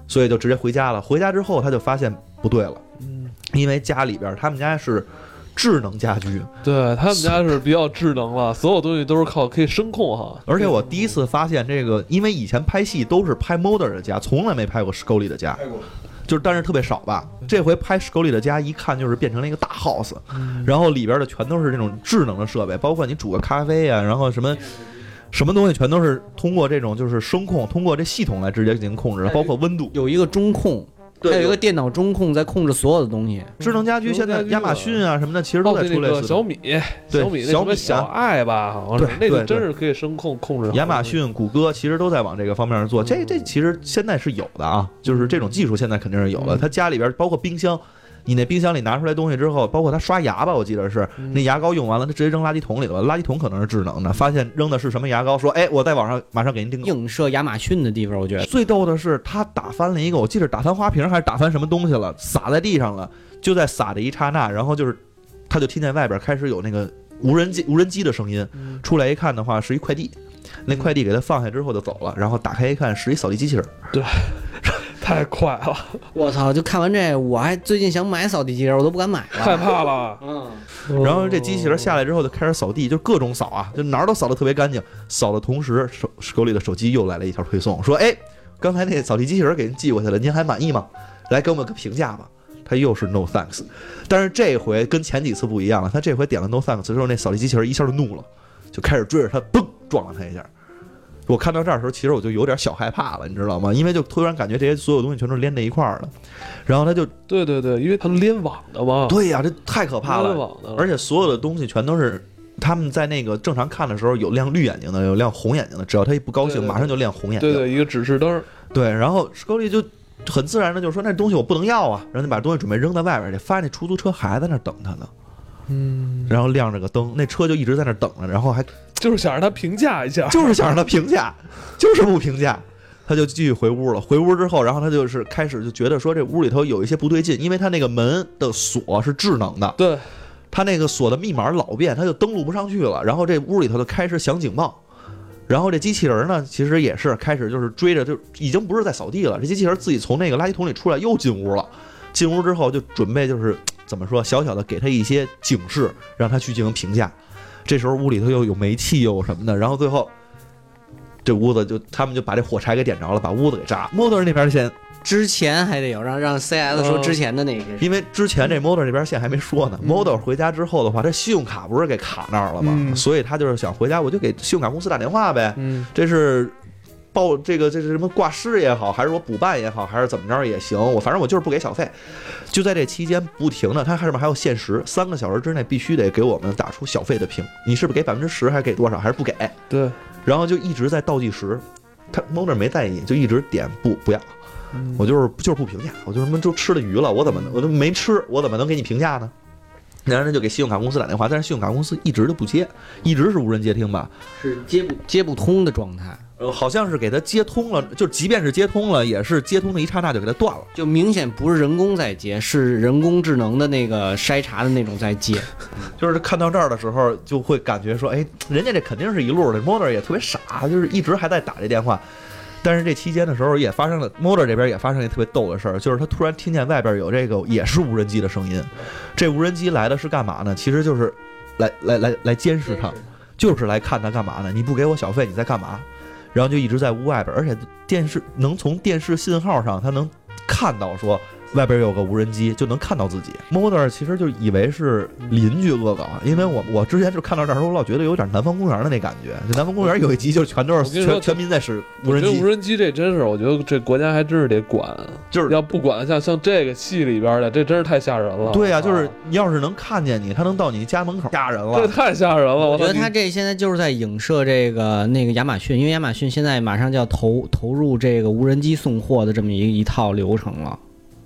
所以就直接回家了。回家之后他就发现不对了，嗯，因为家里边他们家是智能家居，对他们家是比较智能了，所有东西都是靠可以声控哈，而且我第一次发现这个，因为以前拍戏都是拍 Moder 的家，从来没拍过史沟里的家，就是但是特别少吧。这回拍史沟里的家，一看就是变成了一个大 house，然后里边的全都是这种智能的设备，包括你煮个咖啡啊，然后什么。什么东西全都是通过这种就是声控，通过这系统来直接进行控制，包括温度。有一个中控，对还有一个电脑中控在控制所有的东西。智能家居现在亚马逊啊什么的，其实都在出类似的。个小米，对小米那什么小米啊小爱吧，好像是那个真是可以声控控制亚马逊、谷歌其实都在往这个方面做，这这其实现在是有的啊，就是这种技术现在肯定是有的。嗯他家里边包括冰箱，你那冰箱里拿出来东西之后，包括他刷牙吧，我记得是嗯那牙膏用完了，他直接扔垃圾桶里了，垃圾桶可能是智能的，发现扔的是什么牙膏，说哎，我在网上马上给您订购。映射亚马逊的地方，我觉得最逗的是，他打翻了一个，我记得打翻花瓶还是打翻什么东西了，洒在地上了。就在洒的一刹那，然后就是，他就听见外边开始有那个无人机无人机的声音，嗯出来一看的话是一快递，那快递给他放下之后就走了，然后打开一看是一扫地机器人，太快了，我操！就看完这，我还最近想买扫地机器人，我都不敢买了。害怕了。嗯，然后这机器人下来之后就开始扫地，就各种扫啊，就哪儿都扫得特别干净。扫的同时，手手里的手机又来了一条推送，说：“哎，刚才那扫地机器人给您寄过去了，您还满意吗？来给我们个评价吧。”他又是 no thanks，但是这回跟前几次不一样了，他这回点了 no thanks 之后，那扫地机器人一下就怒了，就开始追着他，嘣撞了他一下。我看到这儿的时候，其实我就有点小害怕了，你知道吗？因为就突然感觉这些所有东西全都连在一块儿了，然后他就对对对，因为它联网的嘛，对呀、这太可怕了，联网的，而且所有的东西全都是他们在那个正常看的时候有亮绿眼睛的，有亮红眼睛的，只要他一不高兴，对对马上就亮红眼睛。对对，一个指示灯，对然后史高利就很自然的就说：“那东西我不能要啊！”然后就把东西准备扔在外边去，发现那出租车还在那儿等他呢，嗯，然后亮着个灯，那车就一直在那等着，然后还就是想让他评价一下，就是想让他评价，就是不评价。他就继续回屋了。回屋之后，然后他就是开始就觉得说这屋里头有一些不对劲，因为他那个门的锁是智能的，对，他那个锁的密码老变，他就登录不上去了。然后这屋里头就开始响警报，然后这机器人呢，其实也是开始就是追着，就已经不是在扫地了。这机器人自己从那个垃圾桶里出来，又进屋了。进屋之后就准备就是怎么说，小小的给他一些警示，让他去进行评价。这时候屋里头又有煤气又有什么的，然后最后这屋子就他们就把这火柴给点着了，把屋子给炸。motor 那边先之前还得有让让 CS 说之前的那个，因为之前这 Model 这边线还没说呢、嗯 Model 回家之后的话，这信用卡不是给卡那儿了吗？嗯所以他就是想回家，我就给信用卡公司打电话呗。嗯，这是报这个这是什么挂失也好，还是我补办也好，还是怎么着也行，我反正我就是不给小费。就在这期间不停的，它上面还有限时，三个小时之内必须得给我们打出小费的评，你是不是给百分之十，还是给多少，还是不给？对，然后就一直在倒计时，他 Motor 没在意，就一直点不不要。嗯我就是就是不评价，我就什么就吃了鱼了，我怎么我都没吃，我怎么能给你评价呢？然后他就给信用卡公司打电话，但是信用卡公司一直都不接，一直是无人接听吧？是接不接不通的状态，呃，好像是给他接通了，就即便是接通了，也是接通的一刹那就给他断了。就明显不是人工在接，是人工智能的那个筛查的那种在接。就是看到这儿的时候，就会感觉说，哎，人家这肯定是一路的 Moder 也特别傻，就是一直还在打这电话。但是这期间的时候也发生了 Moder 这边也发生一特别逗的事儿，就是他突然听见外边有这个也是无人机的声音。这无人机来的是干嘛呢？其实就是来来来来监视他，就是来看他干嘛呢？你不给我小费，你在干嘛？然后就一直在屋外边，而且电视能从电视信号上，他能看到说外边有个无人机，就能看到自己。Motor 其实就以为是邻居恶搞，因为我我之前就看到这儿的时候，我老觉得有点南方公园的那感觉。就南方公园有一集就是全都是全全民在使无人机无，人机这真是，我觉得这国家还真是得管，就是要不管像像这个戏里边的，这真是太吓人了。对呀、就是啊你要是能看见你，他能到你家门口，吓人了这。太吓人了。我觉得他这现在就是在影射这个那个亚马逊，因为亚马逊现在马上就要投投入这个无人机送货的这么一一套流程了。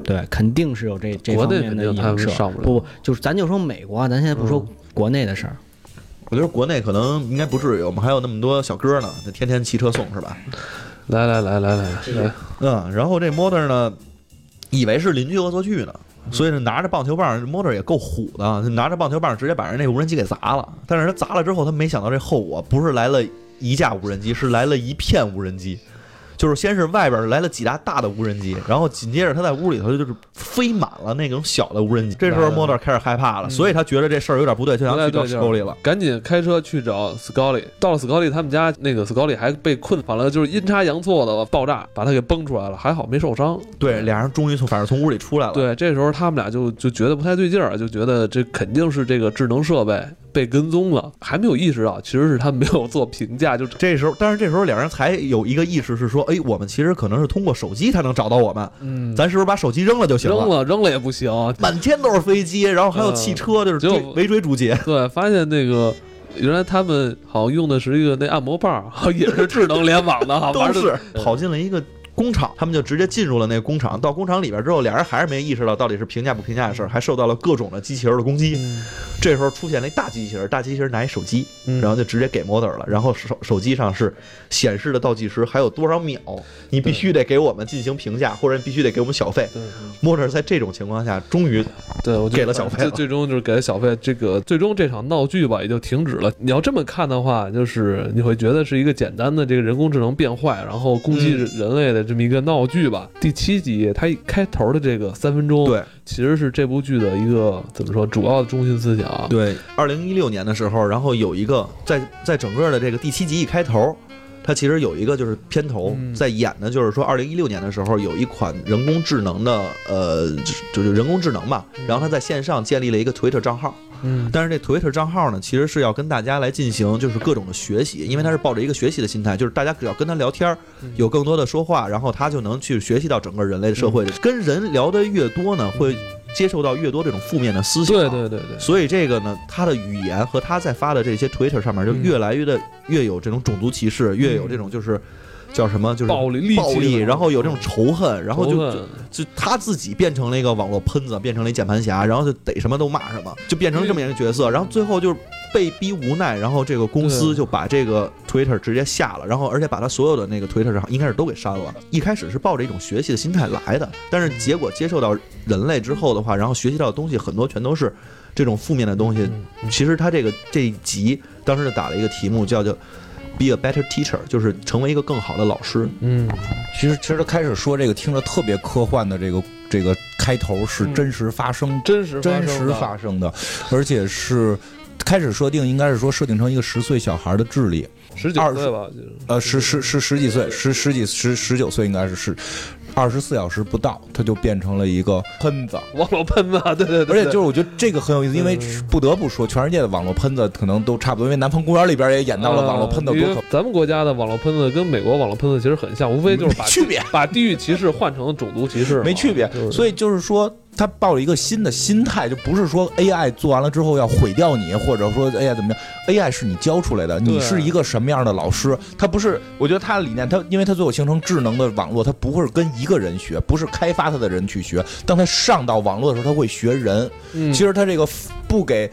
对，肯定是有这这国方面的影射。不了。不不，就是咱就说美国啊，咱现在不说国内的事儿。我觉得国内可能应该不至于，我们还有那么多小哥呢，那天天骑车送是吧？来来来来来来，嗯，然后这 Motor 呢，以为是邻居恶作剧呢，所以呢拿着棒球棒，Motor 也够虎的，拿着棒球棒直接把人那无人机给砸了。但是他砸了之后，他没想到这后果不是来了一架无人机，是来了一片无人机。就是先是外边来了几架大的无人机，然后紧接着他在屋里头就是飞满了那种小的无人机。这时候 Motor 开始害怕了，嗯所以他觉得这事儿有点不对，就想去找不太对劲儿 Scully 了。赶紧开车去找 Scully。到了 Scully 他们家，那个 Scully 还被困，反正就是阴差阳错的爆炸，把他给崩出来了，还好没受伤。对，俩人终于从反正从屋里出来了。对，这时候他们俩就就觉得不太对劲儿，就觉得这肯定是这个智能设备被跟踪了，还没有意识到其实是他没有做评价，就这时候，但是这时候两人才有一个意识是说，哎，我们其实可能是通过手机才能找到我们，嗯，咱是不是把手机扔了就行扔了扔了也不行。满天都是飞机，然后还有汽车，就是围追逐劫。对，发现那个原来他们好像用的是一个那按摩棒，也是智能联网的，好 都是跑进了一个工厂，他们就直接进入了那个工厂。到工厂里边之后，俩人还是没意识到到底是评价不评价的事儿，还受到了各种的机器人的攻击。嗯这时候出现了一大机器人，大机器人拿一手机，嗯然后就直接给 model 了，然后手手机上是显示的倒计时还有多少秒，你必须得给我们进行评价，或者你必须得给我们小费。对 model 在这种情况下，终于对，我觉得给了小费了最最终就是给了小费。这个最终这场闹剧吧也就停止了。你要这么看的话，就是你会觉得是一个简单的这个人工智能变坏，然后攻击嗯人类的这么一个闹剧吧。第七集它一开头的这个三分钟，对，其实是这部剧的一个怎么说主要的中心思想。对，二零一六年的时候，然后有一个在在整个的这个第七集一开头，它其实有一个就是片头嗯在演的，就是说二零一六年的时候有一款人工智能的呃，就是就是人工智能吧，然后它在线上建立了一个 Twitter 账号，嗯，但是这 Twitter 账号呢，其实是要跟大家来进行就是各种的学习，因为他是抱着一个学习的心态，就是大家只要跟他聊天儿，有更多的说话，然后他就能去学习到整个人类的社会。跟人聊得越多呢，会接受到越多这种负面的思想。对对对对，所以这个呢，他的语言和他在发的这些 Twitter 上面就嗯越来越的越有这种种族歧视，越有这种就是叫什么就是暴力暴力，然后有这种仇恨，然后就就就他自己变成了一个网络喷子，变成了一键盘侠，然后就逮什么都骂什么，就变成了这么一个角色，然后最后就是被逼无奈，然后这个公司就把这个 Twitter 直接下了，然后而且把他所有的那个 Twitter 上应该是都给删了。一开始是抱着一种学习的心态来的，但是结果接受到人类之后的话，然后学习到的东西很多全都是这种负面的东西。其实他这个这一集当时就打了一个题目叫叫 Be a better teacher，就是成为一个更好的老师。嗯，其实其实他开始说这个听着特别科幻的这个这个开头是嗯。真实发生真实真实发生的，而且是开始设定应该是说设定成一个十岁小孩的智力，十九二岁吧，就是呃，十十十十几岁，十十几十十九岁应该是是二十四小时不到，他就变成了一个喷子。网络喷子，对对对，而且就是我觉得这个很有意思，因为嗯不得不说，全世界的网络喷子可能都差不多，因为《南方公园》里边也演到了网络喷子咱们国家的网络喷子跟美国网络喷子其实很像，无非就是把区别把地域歧视换成种族歧视，没区别就是。所以就是说，他抱着一个新的心态，就不是说 AI 做完了之后要毁掉你，或者说 AI 怎么样，AI 是你教出来的，你是一个什么样的老师？他不是，我觉得他的理念，他因为他最后形成智能的网络，他不会跟一个人学，不是开发他的人去学。当他上到网络的时候，他会学人。嗯其实他这个不给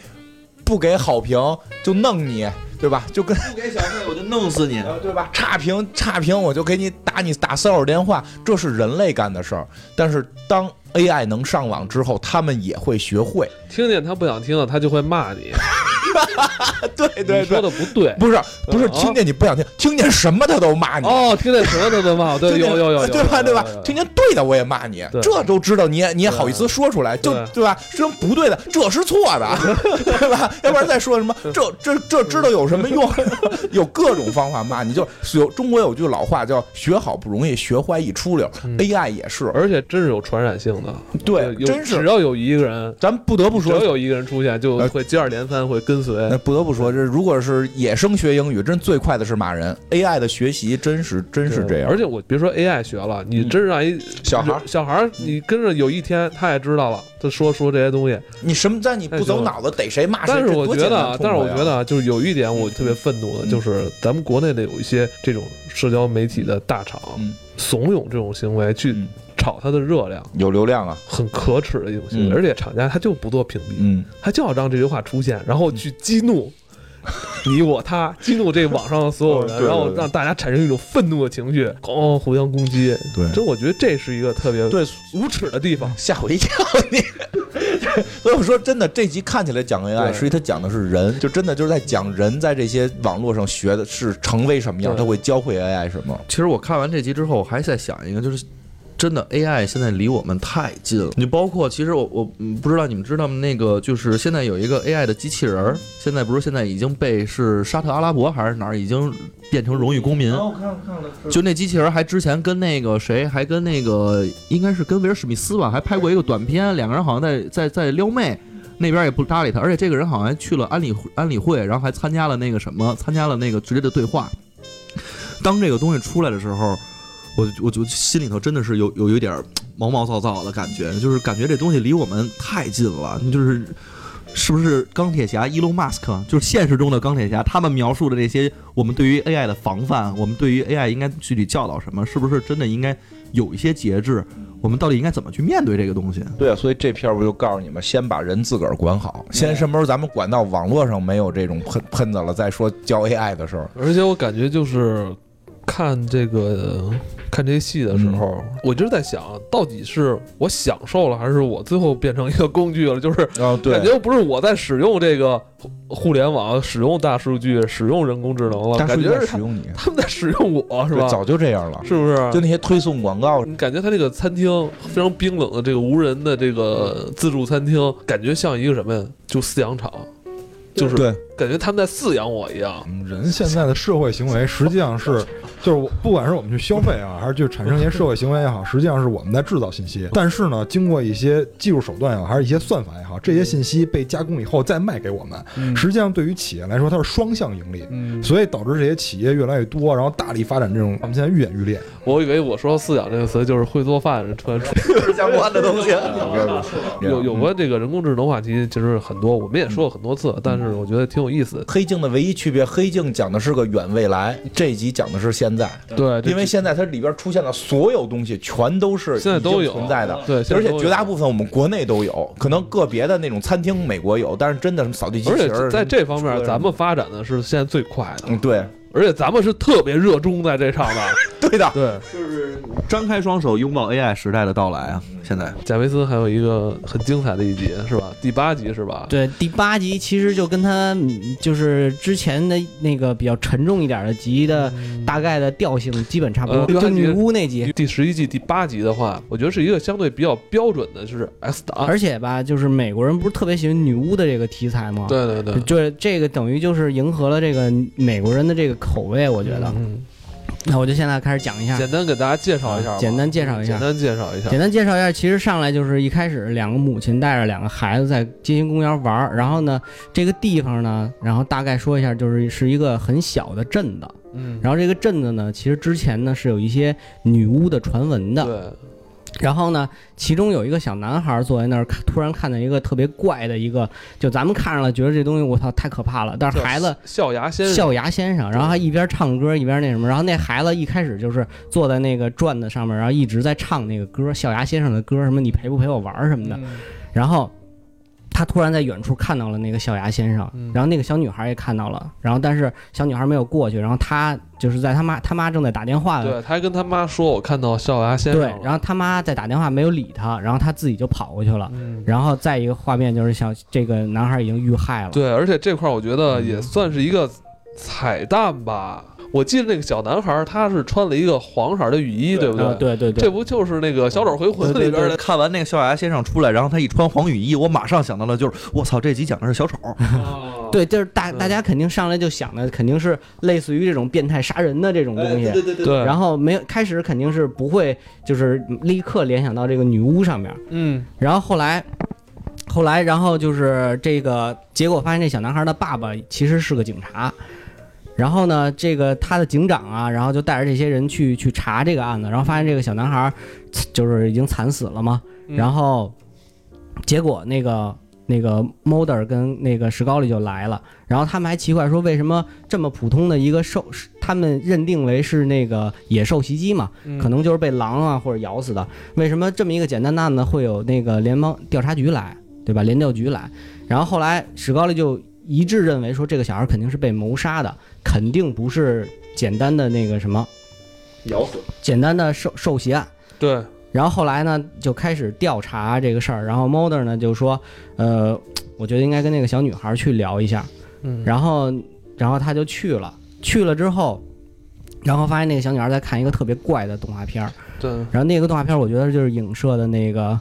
不给好评就弄你，对吧？就跟不给小费我就弄死你。呃，对吧？差评差评，我就给你打你打骚扰电话，这是人类干的事儿。但是当 AI 能上网之后，他们也会学会。听见他不想听了，他就会骂你，对对说的不对。不是不是，啊听见你不想听，听见什么他都骂你。哦，听见什么他都骂我，对，有有有有，对吧？对吧？听见对的我也骂你，这都知道，你也你也好意思说出来，就对对吧？这不对的，这是错的，对吧？要不然再说什么，这这这知道有什么用？有各种方法骂你，就是有中国有句老话叫“学好不容易，学坏一出溜嗯 ”，AI 也是，而且真是有传染性的，对，真是。只要有一个人，咱不得不说，只要有一个人出现，就呃会接二连三会跟随那。不得不说，这如果是野生学英语，真最快的是骂人。AI 的学习真是真是这样，而且我别说 AI 学了，你嗯真让一小孩儿小孩儿，你跟着有一天他也知道了，他说说这些东西。你什么在你不走脑子，逮谁骂谁。但是我觉得啊，但是我觉得啊，就是有一点我特别愤怒的，嗯就是咱们国内的有一些这种社交媒体的大厂嗯怂恿这种行为去嗯炒它的热量，有流量啊，很可耻的一种行为。嗯而且厂家他就不做屏蔽，嗯，他就要让这句话出现，然后去激怒。你我他激怒这网上的所有人，嗯对对然后让大家产生一种愤怒的情绪，咣互相攻击。对真我觉得这是一个特别对，无耻的地方。吓我一跳你。所以我说真的，这集看起来讲 AI，实际它讲的是人，就真的就是在讲人在这些网络上学的是成为什么样，他会教会 AI 什么。其实我看完这集之后，我还在想一个，就是真的 AI 现在离我们太近了。你包括其实我我嗯不知道你们知道吗？那个就是现在有一个 AI 的机器人儿，现在不是现在已经被是沙特阿拉伯还是哪儿已经变成荣誉公民。我看看了，就那机器人还之前跟那个谁，还跟那个应该是跟威尔史密斯吧，还拍过一个短片，两个人好像在在在撩妹，那边也不搭理他，而且这个人好像还去了安理安理会，然后还参加了那个什么，参加了那个直接的对话。当这个东西出来的时候，我我就心里头真的是有有有一点儿毛毛躁躁的感觉，就是感觉这东西离我们太近了，就是。是不是钢铁侠伊隆马斯克，就是现实中的钢铁侠，他们描述的这些我们对于 AI 的防范，我们对于 AI 应该具体教导什么，是不是真的应该有一些节制？我们到底应该怎么去面对这个东西？对啊，所以这片儿我就告诉你们，先把人自个儿管好，先什么时候咱们管到网络上没有这种喷喷子了，再说教 AI 的事儿。而且我感觉就是看这个看这些戏的时候，我就是在想，到底是我享受了，还是我最后变成一个工具了？就是哦，感觉不是我在使用这个互 互联网、使用大数据、使用人工智能了，大数据感觉是使用你，他们在使用我，是吧？早就这样了。是不是？就那些推送广告，你感觉他这个餐厅非常冰冷的这个无人的这个自助餐厅，感觉像一个什么呀？就饲养场，就是对，感觉他们在饲养我一样。嗯人现在的社会行为实际上是，就是我不管是我们去消费啊，还是去产生一些社会行为也好，实际上是我们在制造信息。但是呢，经过一些技术手段也好，还是一些算法也好，这些信息被加工以后再卖给我们，实际上对于企业来说，它是双向盈利。嗯，所以导致这些企业越来越多，然后大力发展这种，他们现在愈演愈烈。我以为我说“饲养”这个词就是会做饭，突然出相关的东西。有有关这个人工智能话题，其实很多，我们也说过很多次，但是我觉得挺有意思。黑镜的唯一区别，黑镜讲的是个远未来，这一集讲的是现在。对，因为现在它里边出现的所有东西，全都是现在都有存在的，对而且绝大部分我们国内都有，可能个别的那种餐厅美国有，但是真的什么扫地机器人儿，在这方面，咱们发展的是现在最快的，嗯对而且咱们是特别热衷在这上的。对的，对，就是张开双手拥抱 AI 时代的到来啊！现在贾维斯还有一个很精彩的一集，是吧？第八集是吧？对，第八集其实就跟他嗯就是之前的那个比较沉重一点的集的大概的调性基本差不多，呃就女巫那集。第十一季第八集的话，我觉得是一个相对比较标准的，就是 S 档。而且吧，就是美国人不是特别喜欢女巫的这个题材吗？，对对对，就是这个等于就是迎合了这个美国人的这个口味，我觉得。嗯，那我就现在开始讲一下，简单给大家介绍一下吧，简单介绍一下简单介绍一下简。单介绍一下，其实上来就是一开始两个母亲带着两个孩子在街心公园玩儿，然后呢，这个地方呢，然后大概说一下，就是是一个很小的镇子，嗯，然后这个镇子呢，其实之前呢是有一些女巫的传闻的，对，然后呢，其中有一个小男孩坐在那儿，突然看见一个特别怪的一个，就咱们看上了觉得这东西我操太可怕了，但是孩子笑牙先生，笑牙先生，然后他一边唱歌一边那什么，然后那孩子一开始就是坐在那个转子上面，然后一直在唱那个歌，笑牙先生的歌，什么你陪不陪我玩儿什么的，嗯。然后他突然在远处看到了那个笑牙先生嗯，然后那个小女孩也看到了，然后但是小女孩没有过去，然后他就是在他妈他妈正在打电话对，他还跟他妈说：“我看到笑牙先生。”，对然后他妈在打电话没有理他，然后他自己就跑过去了。嗯，然后再一个画面就是小这个男孩已经遇害了，对，而且这块儿我觉得也算是一个彩蛋吧。我记得那个小男孩儿他是穿了一个黄色的雨衣，对不对对对对，这不就是那个《小丑回魂》里边的？看完那个笑牙先生出来，然后他一穿黄雨衣，我马上想到了，就是我操，这集讲的是小丑。对，就是大嗯大家肯定上来就想的肯定是类似于这种变态杀人的这种东西，对对对，然后没有开始肯定是不会就是立刻联想到这个女巫上面，嗯，然后后来。后来，然后就是这个结果，发现这小男孩的爸爸其实是个警察。然后呢，这个他的警长啊，然后就带着这些人去去查这个案子，然后发现这个小男孩就是已经惨死了嘛。嗯然后结果那个那个 Mulder 跟那个史高利就来了，然后他们还奇怪说，为什么这么普通的一个兽，他们认定为是那个野兽袭击嘛，嗯可能就是被狼啊或者咬死的。为什么这么一个简单的案子会有那个联邦调查局来，对吧？联调局来，然后后来史高利就一致认为说，这个小孩肯定是被谋杀的，肯定不是简单的那个什么咬死。简单的受受袭案。对，然后后来呢，就开始调查这个事儿。然后 Mulder 呢就说，呃，我觉得应该跟那个小女孩去聊一下。嗯，然后，然后他就去了。去了之后，然后发现那个小女孩在看一个特别怪的动画片儿。对，然后那个动画片儿，我觉得就是影射的那个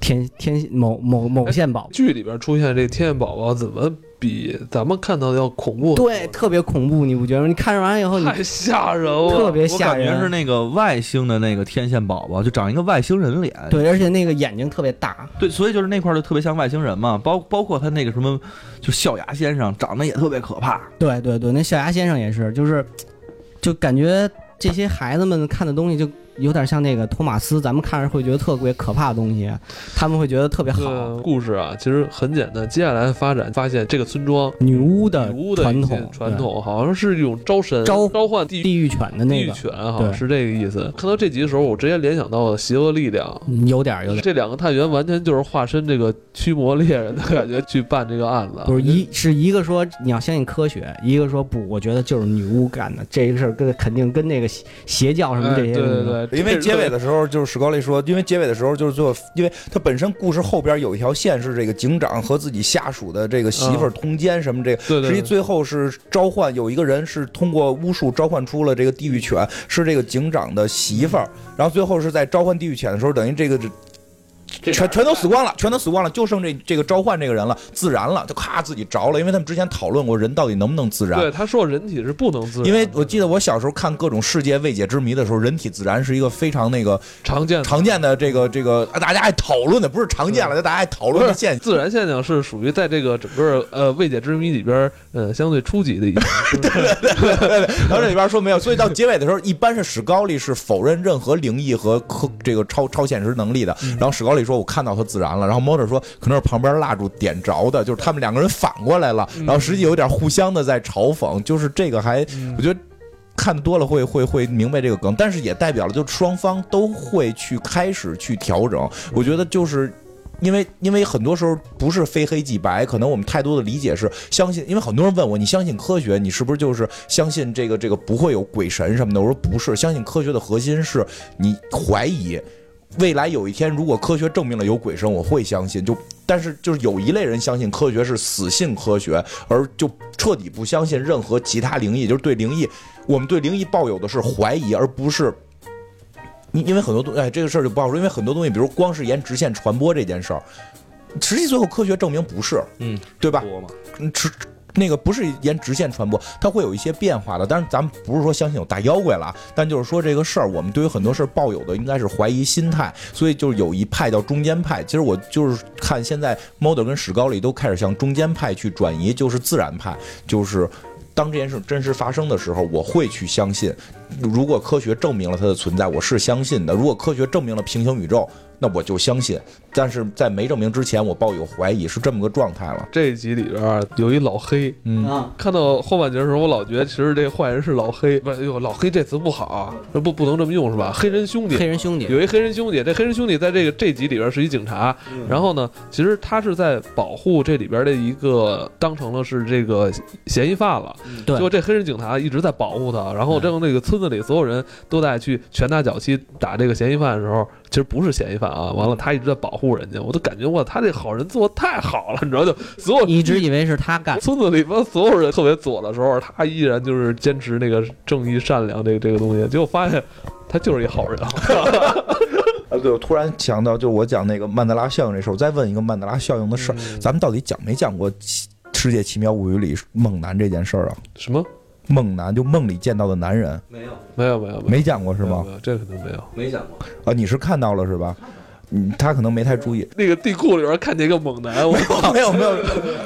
天天某某某县宝，剧里边出现这天线宝宝怎么比咱们看到的要恐怖？对，，特别恐怖，你不觉得吗？你看完以后，你太吓人了，特别吓人。感觉是那个外星的那个天线宝宝，就长一个外星人脸。对，而且那个眼睛特别大，对，所以就是那块儿就特别像外星人嘛，包包括他那个什么，就笑牙先生长得也特别可怕。对对对，那笑牙先生也是，就是就感觉这些孩子们看的东西就有点像那个托马斯，咱们看着会觉得特别可怕的东西，他们会觉得特别好。个故事啊，其实很简单。接下来发展，发现这个村庄女巫的女巫的传统，传统好像是一种招神、召召唤地地狱犬的地狱那个，犬，好像对是这个意思。看到这集的时候，我直接联想到了邪恶力量。嗯有点有点。这两个探员完全就是化身这个驱魔猎人的感觉去办这个案子，不是一是一个说你要相信科学，一个说不，我觉得就是女巫干的这个事儿，跟肯定跟那个邪邪教什么哎这些对对对，因为结尾的时候，就是史高丽说，因为结尾的时候就是最后，因为他本身故事后边有一条线是这个警长和自己下属的这个媳妇儿通奸什么这个，对对对。实际最后是召唤有一个人是通过巫术召唤出了这个地狱犬，是这个警长的媳妇儿，然后最后是在召唤地狱犬的时候，等于这个。全全都死光了，全都死光了，就剩这这个召唤这个人了，自燃了，就咔自己着了，因为他们之前讨论过人到底能不能自燃，对他说人体是不能自燃，因为我记得我小时候看各种世界未解之谜的时候，人体自燃是一个非常那个常见的常见的这个这个大家爱讨论的，不是常见了，就大家爱讨论的现象。自然现象是属于在这个整个呃未解之谜里边呃相对初级的一种，然后这里边说没有，所以到结尾的时候，一般是史高利是否认任何灵异和科这个超超现实能力的。然后史高利说：“我看到他自燃了。”然后 Motor 说：“可能是旁边蜡烛点着的，就是他们两个人反过来了。”然后实际有点互相的在嘲讽，就是这个还我觉得。看的多了会会会明白这个梗，但是也代表了就双方都会去开始去调整。我觉得就是因为因为很多时候不是非黑即白，可能我们太多的理解是相信，因为很多人问我你相信科学，你是不是就是相信这个这个不会有鬼神什么的？我说不是，相信科学的核心是你怀疑。未来有一天，如果科学证明了有鬼神，我会相信。就但是就是有一类人相信科学是死信科学，而就彻底不相信任何其他灵异，就是对灵异，我们对灵异抱有的是怀疑，而不是。因因为很多东哎，这个事儿就不好说，因为很多东西，比如光是沿直线传播这件事儿，实际最后科学证明不是，嗯，对吧？嗯，直那个不是沿直线传播，它会有一些变化的。但是咱们不是说相信有大妖怪了，但就是说这个事儿，我们对于很多事儿抱有的应该是怀疑心态，所以就是有一派叫中间派。其实我就是看现在 Model 跟史高利都开始向中间派去转移，就是自然派，就是。当这件事真实发生的时候，我会去相信。如果科学证明了它的存在，我是相信的；如果科学证明了平行宇宙，那我就相信。但是在没证明之前，我抱有怀疑，是这么个状态了。这一集里边有一老黑，嗯，啊，看到后半截的时候，我老觉得其实这个坏人是老黑，不是，哎呦，老黑这词不好啊，这不不能这么用是吧？黑人兄弟，黑人兄弟，有一黑人兄弟，这黑人兄弟在这个这集里边是一警察，然后呢，其实他是在保护这里边的一个当成了是这个嫌疑犯了。对结果这黑人警察一直在保护他，然后这个那个村子里所有人都在去拳打脚踢打这个嫌疑犯的时候，其实不是嫌疑犯啊。完了，他一直在保护人家，我都感觉哇，他这好人做的太好了，你知道就所有一直以为是他干，村子里边所有人特别左的时候，他依然就是坚持那个正义善良这个这个东西，结果发现他就是一好人。啊，对，我突然想到，就我讲那个曼德拉效应这事儿，我再问一个曼德拉效应的事儿，咱们到底讲没讲过《奇世界奇妙物语》里猛男这件事儿啊？什么？梦男就梦里见到的男人，没有，没有没有没讲过是吗？这肯定没有。没讲过。啊，你是看到了是吧？嗯，他可能没太注意。那个地库里边看见一个猛男，我 没有没有，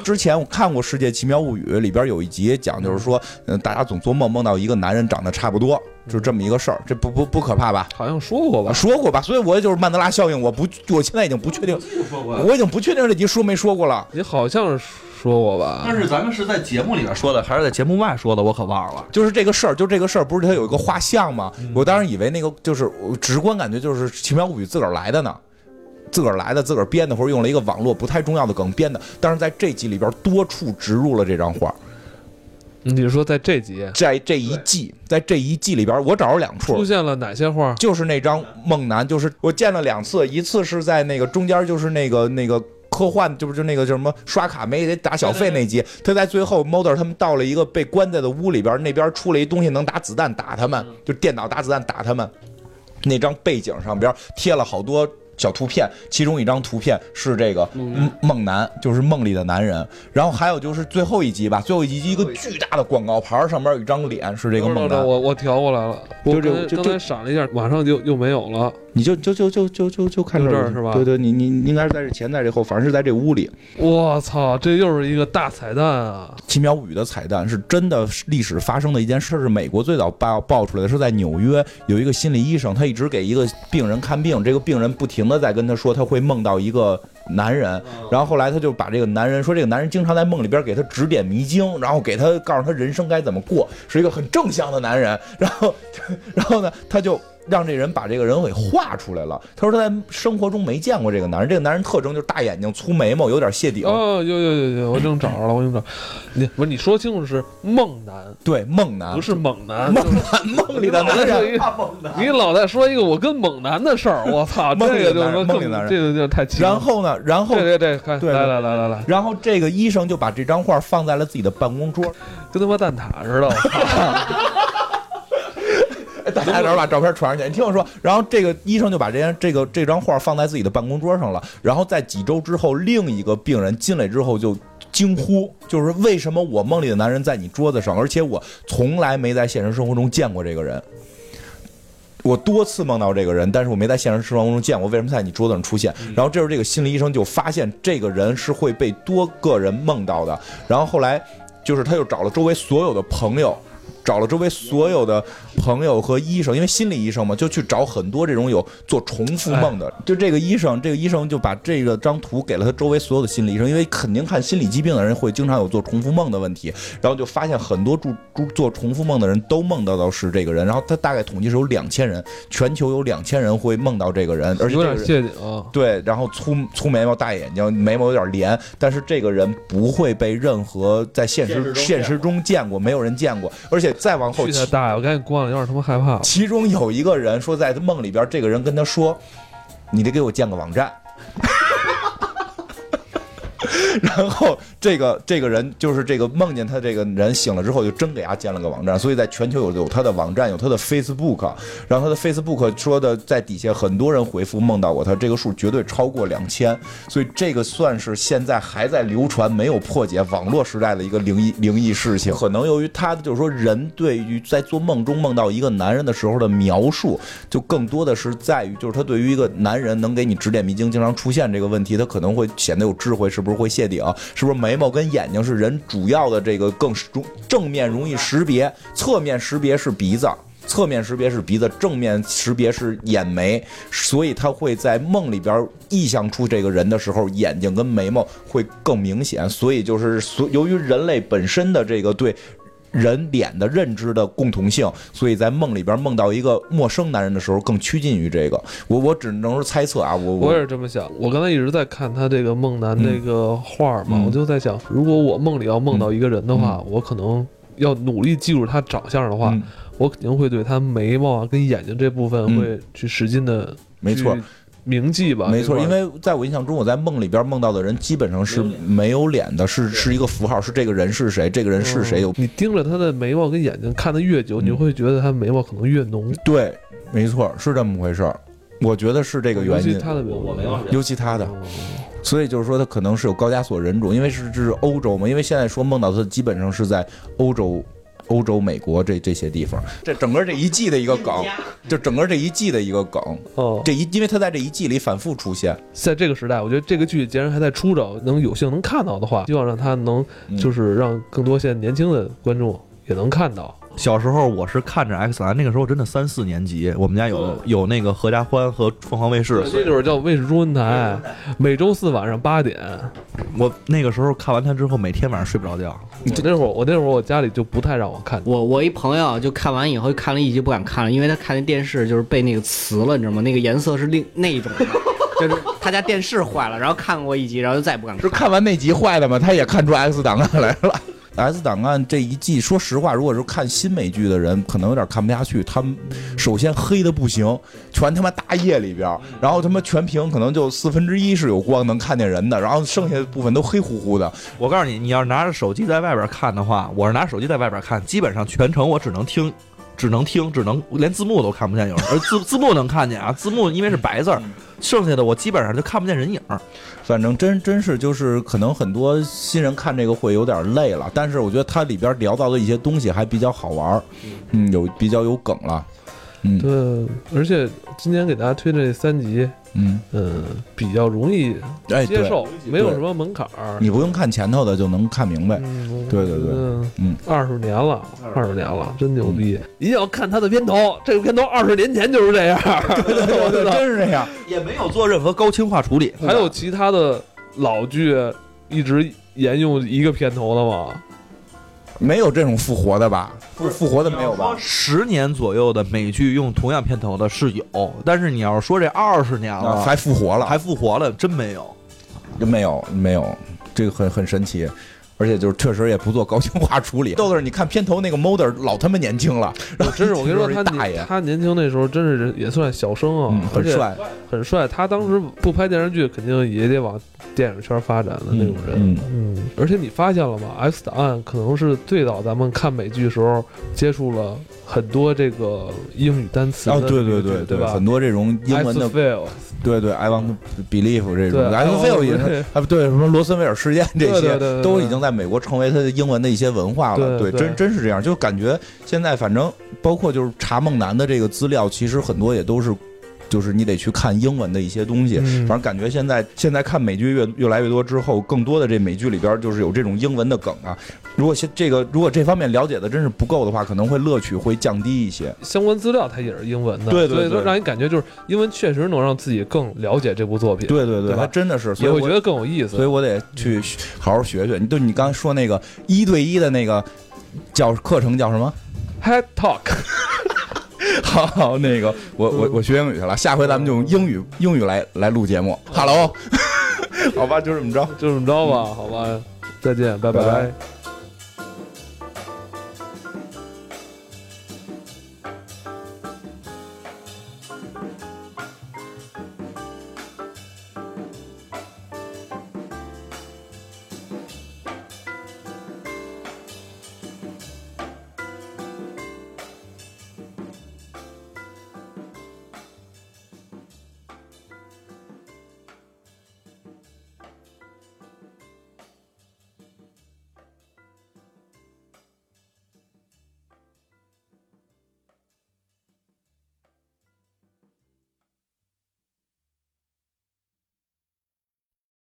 之前我看过《世界奇妙物语》，里边有一集讲，就是说，嗯，大家总做梦梦到一个男人长得差不多，就是这么一个事儿，这不不不可怕吧？好像说过吧？说过吧？所以我也就是曼德拉效应，我不，我现在已经不确定，我已经不确定这集说没说过了。你好像是说过吧？但是咱们是在节目里边说的，还是在节目外说的？我可忘了。就是这个事儿，就这个事儿，不是它有一个画像吗？我当时以为那个就是我直观感觉就是《奇妙物语》自个儿来的呢，自个儿来的，自个儿编的，或者用了一个网络不太重要的梗编的。但是在这集里边多处植入了这张画，你是说在这集在这一季，在这一季里边，我找着两处出。现了哪些画？就是那张梦男，就是我见了两次，一次是在那个中间，就是那个那个科幻，就是就那个叫什么刷卡没得打小费那集，他在最后 Mulder 他们到了一个被关在的屋里边，那边出了一东西能打子弹打他们，就电脑打子弹打他们。那张背景上边贴了好多小图片，其中一张图片是这个梦梦男，就是梦里的男人。然后还有就是最后一集吧，最后一集一个巨大的广告牌上面有一张脸，是这个梦男。我我调过来了，就这就刚才闪了一下，马上就又没有了。你就就就就就就就看就这这儿是吧对对，你你你应该是在这前，在这后，反正是在这屋里。我操，这又是一个大彩蛋啊！《奇妙物语》的彩蛋是真的历史发生的一件事，是美国最早爆爆出来的，是在纽约有一个心理医生，他一直给一个病人看病，这个病人不停的在跟他说他会梦到一个男人，然后后来他就把这个男人说这个男人经常在梦里边给他指点迷津，然后给他告诉他人生该怎么过，是一个很正向的男人，然后 然后呢他就。让这人把这个人给画出来了。他说他在生活中没见过这个男人，这个男人特征就是大眼睛、粗眉毛，有点谢顶。哦，有有有有，我正找着了，我正找。你不是你说清楚是梦男，对，梦男不是猛男。梦男梦里的男人。你老在说一个我跟猛男的事儿，我操，这个就男人更梦里男人这个就太奇了。然后呢，然后对对对，对来来来来来，然后这个医生就把这张画放在了自己的办公桌，跟他妈蛋挞似的。大家等把照片传上去。你听我说，然后这个医生就把这张这个这张画放在自己的办公桌上了。然后在几周之后，另一个病人进来之后就惊呼，就是为什么我梦里的男人在你桌子上，而且我从来没在现实生活中见过这个人。我多次梦到这个人，但是我没在现实生活中见过，为什么在你桌子上出现？然后这时候这个心理医生就发现这个人是会被多个人梦到的。然后后来就是他又找了周围所有的朋友，找了周围所有的朋友和医生，因为心理医生嘛，就去找很多这种有做重复梦的。就这个医生，这个医生就把这个张图给了他周围所有的心理医生，因为肯定看心理疾病的人会经常有做重复梦的问题，然后就发现很多做做重复梦的人都梦到的是这个人，然后他大概统计是有两千人，全球有两千人会梦到这个人，而且有这个人点谢顶。对，然后粗粗眉毛、大眼睛，眉毛有点连，但是这个人不会被任何在现实现实中见过，没有人见过，而且再往后去，他大！我赶紧关了，有点他妈害怕。其中有一个人说，在梦里边，这个人跟他说：“你得给我建个网站。”然后这个这个人就是这个梦见他这个人醒了之后，就真给他建了个网站，所以在全球有有他的网站，有他的 Facebook，然后他的 Facebook 说的在底下很多人回复梦到过他，这个数绝对超过两千，所以这个算是现在还在流传没有破解网络时代的一个灵异灵异事情。可能由于他就是说人对于在做梦中梦到一个男人的时候的描述，就更多的是在于就是他对于一个男人能给你指点迷津，经常出现这个问题，他可能会显得有智慧，是不是会谢顶？是不是眉毛跟眼睛是人主要的这个更中正面容易识别，侧面识别是鼻子。侧面识别是鼻子，正面识别是眼眉，所以他会在梦里边臆想出这个人的时候，眼睛跟眉毛会更明显。所以就是所由于人类本身的这个对人脸的认知的共同性，所以在梦里边梦到一个陌生男人的时候，更趋近于这个。我我只能是猜测啊，我我也是这么想。我刚才一直在看他这个梦男这个画嘛，嗯我就在想，如果我梦里要梦到一个人的话，我可能要努力记住他长相的话，嗯我肯定会对他眉毛啊跟眼睛这部分嗯会去使劲的，没错。铭记吧，没错，因为在我印象中，我在梦里边梦到的人基本上是没有脸的，是是一个符号，是这个人是谁，这个人是谁。有你盯着他的眉毛跟眼睛看的越久，嗯你会觉得他眉毛可能越浓。对，没错，是这么回事儿。我觉得是这个原因，尤其他的眉毛，尤其他的，嗯所以就是说他可能是有高加索人种，因为是这是欧洲嘛，因为现在说梦到他基本上是在欧洲。欧洲、美国这这些地方，这整个这一季的一个梗，就整个这一季的一个梗，哦，这一因为他在这一季里反复出现，在这个时代，我觉得这个剧既然还在出着，能有幸能看到的话，希望让他能嗯。就是让更多现在年轻的观众也能看到。小时候我是看着 X 男，那个时候真的三四年级，我们家有有那个合家欢和凤凰卫视，这就是叫卫视中文台，每周四晚上八点。我那个时候看完它之后，每天晚上睡不着觉。我那会儿，我那会儿我家里就不太让我看。我我一朋友就看完以后看了一集不敢看了，因为他看那电视就是被那个磁了，你知道吗？那个颜色是另那一种的，就是他家电视坏了，然后看过一集，然后就再也不敢是看。看完那集坏的吗？他也看出 X 档案来了。S 档案这一季，说实话，如果是看新美剧的人，可能有点看不下去。他们首先黑的不行，全他妈大夜里边，然后他妈全屏可能就四分之一是有光能看见人的，然后剩下的部分都黑乎乎的。我告诉你，你要是拿着手机在外边看的话，我是拿手机在外边看，基本上全程我只能听，只能听，只能连字幕都看不见，有时候而字字幕能看见啊，字幕因为是白字儿，剩下的我基本上就看不见人影儿。反正真真是就是可能很多新人看这个会有点累了，但是我觉得它里边聊到的一些东西还比较好玩儿，嗯，有比较有梗了。嗯对，而且今天给大家推这三集，嗯，嗯，比较容易接受，没有什么门槛儿。你不用看前头的就能看明白。嗯，对对对嗯嗯，二十年了，二十年了，真牛逼！一定要看他的片头，这个片头二十年前就是这样。对 对，对 真是这样。也没有做任何高清化处理。还有其他的老剧一直沿用一个片头的吗？没有这种复活的吧？复复活的没有吧？十年左右的美剧用同样片头的是有，但是你要是说这二十年了啊，还复活了，还复活了，真没有。真没有没有，这个很很神奇。而且就是确实也不做高清化处理。豆豆，你看片头那个 Mulder 老他妈年轻了，然后真是我跟你说，他大爷，他年轻那时候真是也算小生啊嗯，，很帅，很帅。他当时不拍电视剧，肯定也得往电影圈发展的那种人。嗯嗯，而且你发现了吗？《X 档案》可能是最早咱们看美剧时候接触了很多这个英语单词啊哦，对对对对吧？很多这种英文的对对，I want believe 这种对，I want to feel 也是啊，对什么罗森威尔事件这些都已经在美国成为他的英文的一些文化了。对，真真是这样，就感觉现在反正包括就是查梦楠的这个资料，其实很多也都是。就是你得去看英文的一些东西，嗯反正感觉现在现在看美剧越越来越多之后，更多的这美剧里边就是有这种英文的梗啊。如果现这个如果这方面了解的真是不够的话，可能会乐趣会降低一些。相关资料它也是英文的，对对对所以让你感觉就是英文确实能让自己更了解这部作品，对对对吧还真的是，所以我觉得更有意思。所以我得去好好学学。你对你刚才说那个一对一的那个叫课程叫什么？Head Talk，好好，那个我我我学英语去了，下回咱们就用英语英语来来录节目。Hello，好吧，就这么着。就这么着吧，好吧，再见，拜拜拜拜